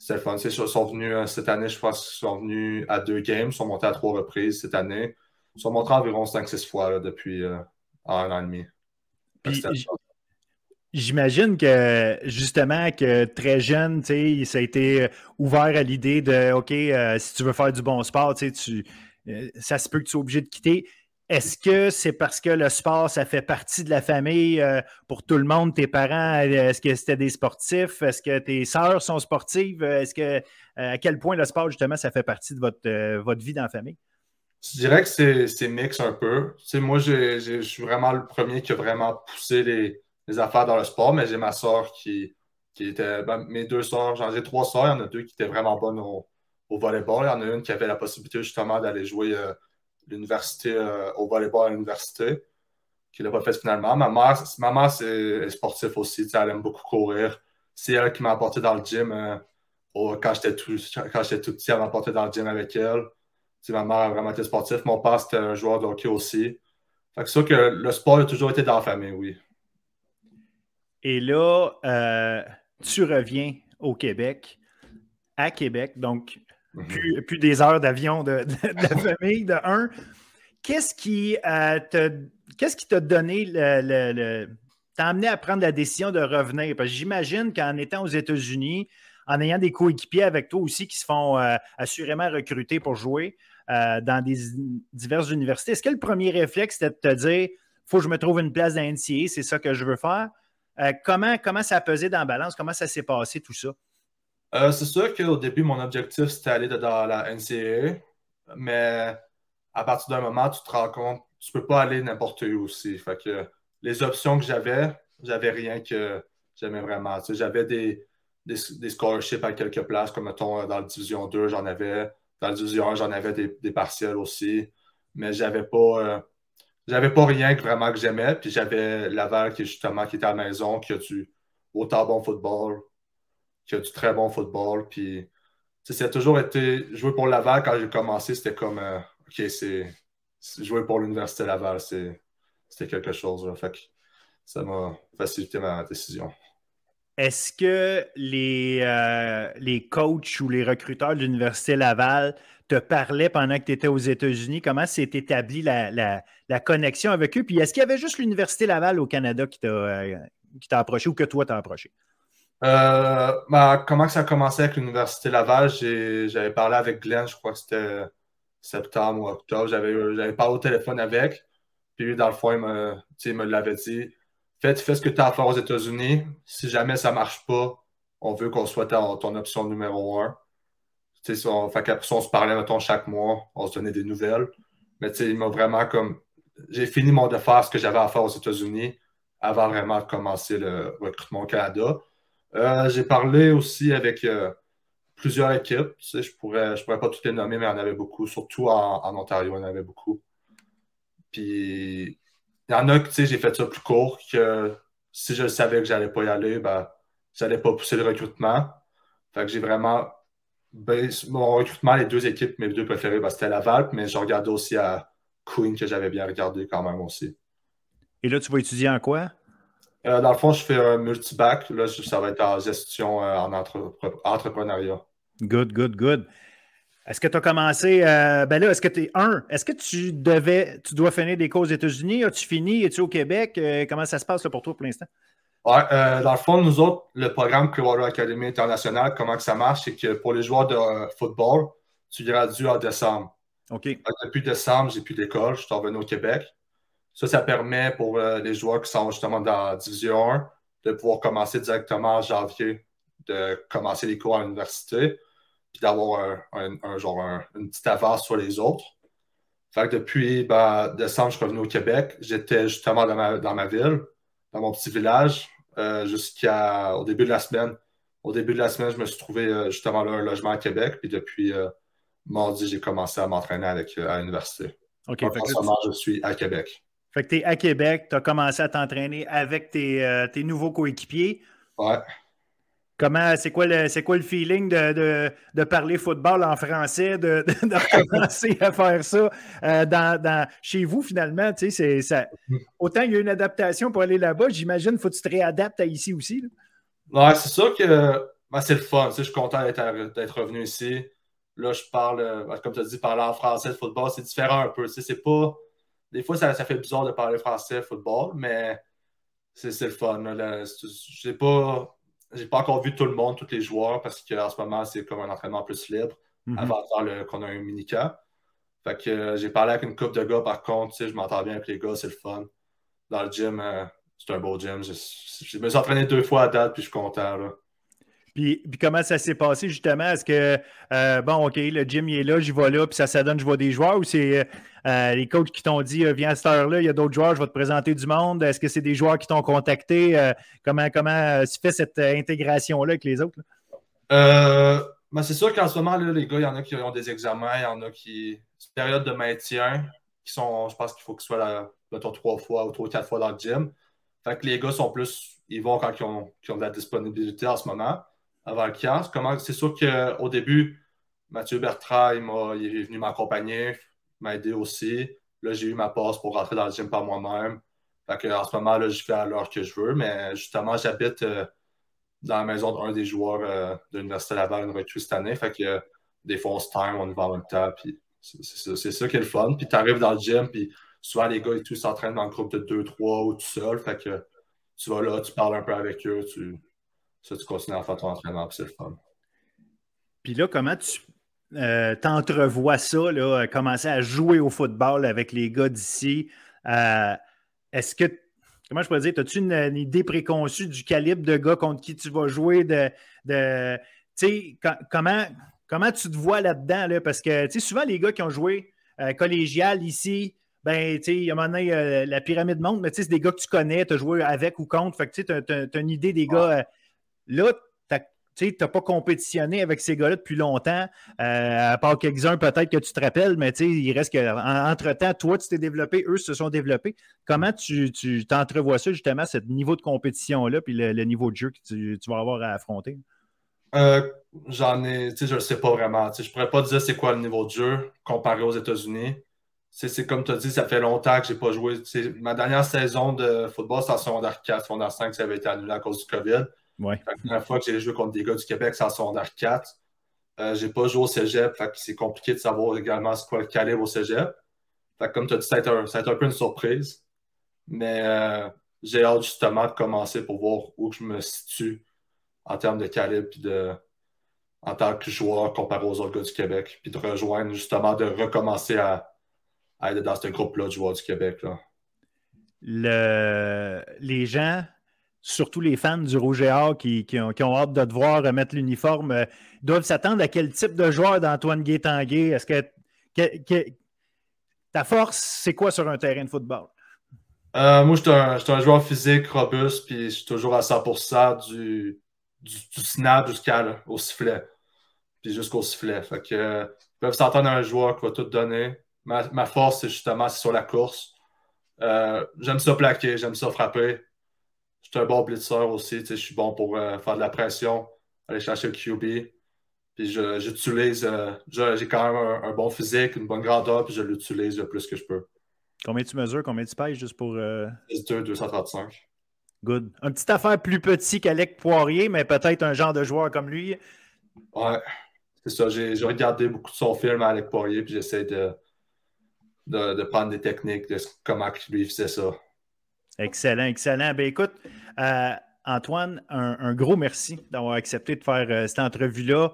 C'était fun. Ils sont venus euh, cette année, je pense qu'ils sont venus à deux games. Ils sont montés à trois reprises cette année. Ils sont montés environ 5-6 fois depuis euh, un an et demi. J'imagine que justement que très jeune, ça a été ouvert à l'idée de OK, euh, si tu veux faire du bon sport, tu, ça se peut que tu sois obligé de quitter. Est-ce que c'est parce que le sport, ça fait partie de la famille euh, pour tout le monde, tes parents? Est-ce que c'était des sportifs? Est-ce que tes sœurs sont sportives? Est-ce que euh, à quel point le sport, justement, ça fait partie de votre, euh, votre vie dans la famille? Je dirais que c'est mix un peu. moi, je suis vraiment le premier qui a vraiment poussé les, affaires dans le sport, mais j'ai ma soeur qui, qui étaient ben, mes deux soeurs. J'en ai trois soeurs. Il y en a deux qui étaient vraiment bonnes au, au volleyball. Il y en a une qui avait la possibilité justement d'aller jouer euh, l'université euh, au volleyball à l'université, qui l'a pas fait finalement. Ma mère, ma mère c'est sportive aussi. Elle aime beaucoup courir. C'est elle qui m'a apporté dans le gym. Euh, quand j'étais tout, petit, elle m'a apporté dans le gym avec elle. ma mère a vraiment été sportive. Mon père, c'était un joueur de hockey aussi. c'est sûr que le sport a toujours été dans la famille, oui. Et là, tu reviens au Québec, à Québec, donc mhm. plus, des heures d'avion de, famille, de un. Qu'est-ce qui euh, t'a donné le, t'a amené à prendre la décision de revenir? Parce que j'imagine qu'en étant aux États-Unis, en ayant des coéquipiers avec toi aussi qui se font euh, assurément recruter pour jouer euh, dans des diverses universités, est-ce que le premier réflexe c'était de te dire faut que je me trouve une place dans NCA, c'est ça que je veux faire? comment, comment ça a pesé dans la balance? Comment ça s'est passé tout ça? Euh, c'est sûr qu'au début, mon objectif, c'était aller dans la NCAA, mais à partir d'un moment, tu te rends compte, tu peux pas aller n'importe où aussi. Fait que les options que j'avais, j'avais rien que j'aimais vraiment. j'avais des, des, scholarships à quelques places, comme mettons dans la Division 2, j'en avais. Dans la Division 1, j'en avais des, partiels aussi. Mais j'avais pas. Euh, j'avais pas rien que vraiment que j'aimais. Puis j'avais Laval qui justement qui était à la maison, qui a du autant bon football, qui a du très bon football. Puis, ça a toujours été. Jouer pour Laval, quand j'ai commencé, c'était comme. Euh, OK, c'est. Jouer pour l'Université Laval, c'était quelque chose. Fait que ça m'a facilité ma décision. Est-ce que les, euh, les coachs ou les recruteurs de l'Université Laval te parlaient pendant que tu étais aux États-Unis? Comment s'est établie la, la, connexion avec eux? Puis est-ce qu'il y avait juste l'Université Laval au Canada qui t'a euh, approché ou que toi t'as approché? Euh, bah, comment ça a commencé avec l'Université Laval? J'avais parlé avec Glenn, je crois que c'était septembre ou octobre. J'avais parlé au téléphone avec. Puis lui, dans le fond, il me, me l'avait dit. Fais, fais ce que tu as à faire aux États-Unis. Si jamais ça ne marche pas, on veut qu'on soit ton, option numéro un. fait qu'après ça, on se parlait, mettons, chaque mois. On se donnait des nouvelles. Mais il m'a vraiment comme. J'ai fini mon de faire ce que j'avais à faire aux États-Unis avant vraiment de commencer le recrutement au Canada. Euh, j'ai parlé aussi avec euh, plusieurs équipes. je ne pourrais, pas toutes les nommer, mais il y en avait beaucoup, surtout en, Ontario, il y en avait beaucoup. Puis, il y en a que j'ai fait ça plus court, que si je savais que j'allais pas y aller, ben, n'allais pas pousser le recrutement. Fait que j'ai vraiment. Ben, mon recrutement, les deux équipes, mes deux préférées, ben, c'était Laval, mais je regardais aussi à Queen que j'avais bien regardé quand même aussi. Et là, tu vas étudier en quoi? Euh, dans le fond, je fais un multibac. Là, ça va être en gestion euh, en entrepreneuriat. Good, good, good. Est-ce que tu as commencé. Euh, ben là, est-ce que tu es un? Est-ce que tu devais tu dois finir des cours aux États-Unis? As-tu fini? Es-tu au Québec? comment ça se passe pour toi pour l'instant? Ouais, dans le fond, nous autres, le programme Clearwater Academy International, comment que ça marche, c'est que pour les joueurs de football, tu gradues en décembre. OK. Depuis décembre, j'ai plus d'école, je suis revenu au Québec. Ça, ça permet pour euh, les joueurs qui sont justement dans la Division 1 de pouvoir commencer directement en janvier, de commencer les cours à l'université, puis d'avoir un, genre une petite avance sur les autres. Fait que depuis ben, décembre, je suis revenu au Québec. J'étais justement dans ma, dans ma ville, dans mon petit village, euh, jusqu'au début de la semaine. Au début de la semaine, je me suis trouvé euh, justement là un logement à Québec. Puis depuis mardi, j'ai commencé à m'entraîner avec, à l'université. OK. Donc, je suis à Québec. Fait que tu es à Québec, tu as commencé à t'entraîner avec tes, euh, nouveaux coéquipiers. Ouais. Comment, c'est quoi le, c'est quoi le feeling de, parler football en français, de, recommencer à faire ça euh, dans, chez vous finalement? Tu sais, ça, autant il y a une adaptation pour aller là-bas, j'imagine faut que tu te réadaptes à ici aussi. Ouais, c'est sûr que ben, c'est le fun. je suis content d'être, revenu ici. Là, je parle, euh, comme tu as dit, parler en français de football, c'est différent un peu. Tu sais, c'est pas des fois, ça, fait bizarre de parler français football, mais c'est le fun. Je n'ai pas, pas encore vu tout le monde, tous les joueurs, parce qu'en ce moment, c'est comme un entraînement plus libre mhm. avant qu'on a un mini-camp. Fait que euh, j'ai parlé avec une couple de gars, par contre, je m'entends bien avec les gars, c'est le fun. Dans le gym, euh, c'est un beau gym. Je, me suis entraîné deux fois à date, puis je suis content. Puis, comment ça s'est passé justement? Est-ce que, euh, bon, OK, le gym il est là, j'y vais là, puis ça, ça donne, je vois des joueurs ou c'est euh, les coachs qui t'ont dit, viens à cette heure-là, il y a d'autres joueurs, je vais te présenter du monde? Est-ce que c'est des joueurs qui t'ont contacté? comment comment se fait cette intégration-là avec les autres? Ben, c'est sûr qu'en ce moment, là, les gars, il y en a qui ont des examens, il y en a qui. C'est une période de maintien, qui sont, je pense qu'il faut qu'ils soient là, trois fois ou trois, quatre fois dans le gym. Fait que les gars sont plus. Ils vont quand ils ont, ont de la disponibilité en ce moment avant le camp. C'est sûr qu'au début, Mathieu Bertrand, il, est venu m'accompagner, m'aider aussi. Là, j'ai eu ma passe pour rentrer dans le gym par moi-même. en ce moment, là, je fais à l'heure que je veux, mais justement, j'habite euh, dans la maison d'un des joueurs euh, de l'Université Laval, une recrue cette année. Fait que des fois, on se time, on y va en même temps. c'est ça qui est le fun. Puis tu arrives dans le gym, puis souvent les gars tout s'entraînent dans un groupe de 2-3 ou tout seul. Tu vas là, tu parles un peu avec eux, tu, ça, tu continues à faire ton entraînement, puis c'est le fun. Puis là, comment tu euh, t'entrevois ça, là, commencer à jouer au football avec les gars d'ici? Euh, est-ce que, comment je pourrais dire, as-tu une, idée préconçue du calibre de gars contre qui tu vas jouer? De, de tu sais, comment, comment tu te vois là-dedans? Là? Parce que, tu sais, souvent, les gars qui ont joué euh, collégial ici, ben, tu sais, il y a un moment donné, euh, la pyramide monte, mais tu sais, c'est des gars que tu connais, tu as joué avec ou contre. Fait que tu sais, tu as, une idée des gars Là, tu n'as pas compétitionné avec ces gars-là depuis longtemps, euh, à part quelques-uns peut-être que tu te rappelles, mais il reste qu'entre-temps, toi, tu t'es développé, eux se sont développés. Comment tu t'entrevois ça, justement, ce niveau de compétition-là, puis le, niveau de jeu que tu, vas avoir à affronter? Euh, j'en ai, je ne sais pas vraiment. Je ne pourrais pas dire c'est quoi le niveau de jeu comparé aux États-Unis. C'est comme tu as dit, ça fait longtemps que je n'ai pas joué. Ma dernière saison de football, c'est en secondaire 4, secondaire 5, ça avait été annulé à cause du COVID. La première fois que j'ai joué contre des gars du Québec, c'est en secondaire 4. Euh, j'ai pas joué au cégep, c'est compliqué de savoir également ce quoi le calibre au cégep. comme tu as dit, ça a, été un, peu une surprise. Mais euh, j'ai hâte justement de commencer pour voir où je me situe en termes de calibre puis de, en tant que joueur comparé aux autres gars du Québec. Puis de rejoindre justement, de recommencer à, être dans ce groupe-là de joueurs du Québec. les gens surtout les fans du Rouge et Or qui, ont, hâte de te voir remettre l'uniforme, euh, doivent s'attendre à quel type de joueur d'Antoine Guétanguay? Est-ce que, ta force, c'est quoi sur un terrain de football? Euh, moi, je suis un, joueur physique, robuste, puis je suis toujours à 100% du, du, snap jusqu'au sifflet, puis jusqu'au sifflet. Que, ils peuvent s'entendre à un joueur qui va tout donner. Ma, force, c'est justement sur la course. Euh, j'aime ça plaquer, j'aime ça frapper. Je suis un bon blitzer aussi. Je suis bon pour euh, faire de la pression, aller chercher le QB. Puis j'utilise, euh, j'ai quand même un, bon physique, une bonne grandeur, puis je l'utilise le plus que je peux. Combien tu mesures, combien tu pèses juste pour. 2, euh... 235. Good. Un petit affaire plus petit qu'Alec Poirier, mais peut-être un genre de joueur comme lui. Ouais, c'est ça. J'ai regardé beaucoup de son film à Alec Poirier, puis j'essaie de, de, prendre des techniques de comment lui faisait ça. Excellent, excellent. Ben écoute, euh, Antoine, un, gros merci d'avoir accepté de faire euh, cette entrevue-là.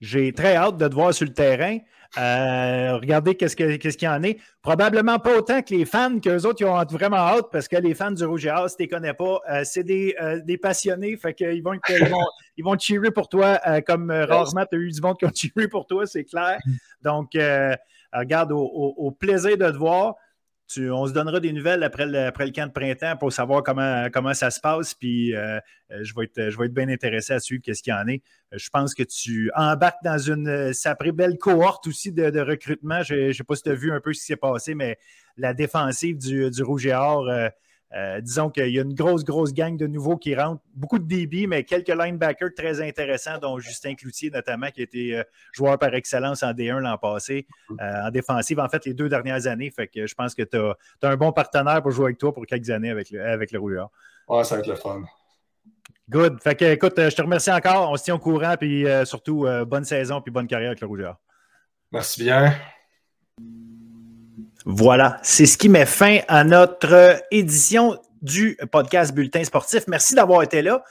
J'ai très hâte de te voir sur le terrain. Euh, regardez qu'est-ce qu'il y en est. Probablement pas autant que les fans, qu'eux autres, ils ont vraiment hâte parce que les fans du Rouge et Or, si tu les connais pas, c'est des, passionnés. Fait qu'ils vont, ils vont, ils vont cheerer pour toi comme rarement tu as eu du monde qui ont cheeré pour toi, c'est clair. Donc, regarde, au, plaisir de te voir on se donnera des nouvelles après le, camp de printemps pour savoir comment, ça se passe. Puis euh, euh, je, vais être, bien intéressé à suivre qu'est-ce qu'il y en est. Euh, je pense que tu embarques dans une sacrée belle cohorte aussi de, recrutement. Je ne sais pas si tu as vu un peu ce qui s'est passé, mais la défensive du, du Rouge et Or disons qu'il y a une grosse, grosse gang de nouveaux qui rentrent. Beaucoup de débit, mais quelques linebackers très intéressants, dont Justin Cloutier notamment, qui a été euh, joueur par excellence en D1 l'an passé, euh, en défensive, en fait, les deux dernières années. Fait que je pense que tu as, un bon partenaire pour jouer avec toi pour quelques années avec le, avec le Rouillard. Ouais, ça va être le fun. Good. Fait que, écoute, je te remercie encore. On se tient au courant, puis surtout, bonne saison, puis bonne carrière avec le Rouillard. Merci bien. Voilà, c'est ce qui met fin à notre édition du podcast Bulletin sportif. Merci d'avoir été là.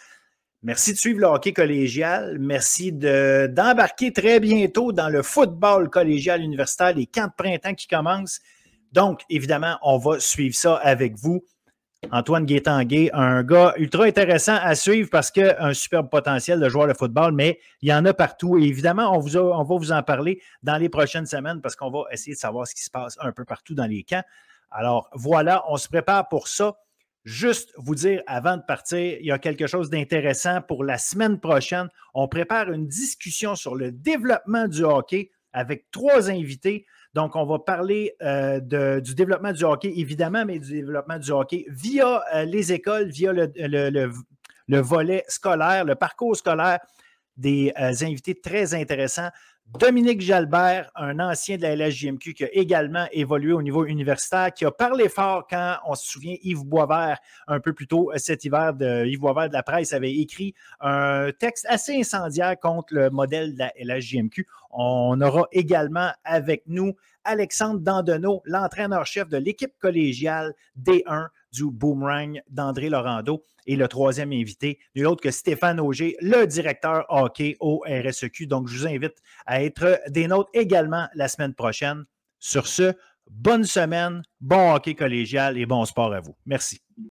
Merci de suivre le hockey collégial. Merci d'embarquer très bientôt dans le football collégial universitaire, les camps de printemps qui commencent. Donc, évidemment, on va suivre ça avec vous. Antoine Guétanguay, un gars ultra intéressant à suivre parce qu'il a un superbe potentiel de joueur de football, mais il y en a partout. Et évidemment, on, va vous en parler dans les prochaines semaines parce qu'on va essayer de savoir ce qui se passe un peu partout dans les camps. Alors voilà, on se prépare pour ça. Juste vous dire avant de partir, il y a quelque chose d'intéressant pour la semaine prochaine. On prépare une discussion sur le développement du hockey avec trois invités. Donc, on va parler euh, du développement du hockey, évidemment, mais du développement du hockey via euh, les écoles, via le, volet scolaire, le parcours scolaire des euh, invités très intéressants. Dominique Jalbert, un ancien de la LSJMQ qui a également évolué au niveau universitaire, qui a parlé fort quand on se souvient, Yves Boisvert, un peu plus tôt cet hiver, de, Yves Boisvert de la presse avait écrit un texte assez incendiaire contre le modèle de la LSJMQ. On aura également avec nous Alexandre Dandonneau, l'entraîneur-chef de l'équipe collégiale D1 du Boomerang d'André Laurando. Et le troisième invité, nul autre que Stéphane Auger, le directeur hockey au RSEQ. Donc, je vous invite à être des nôtres également la semaine prochaine. Sur ce, bonne semaine, bon hockey collégial et bon sport à vous. Merci.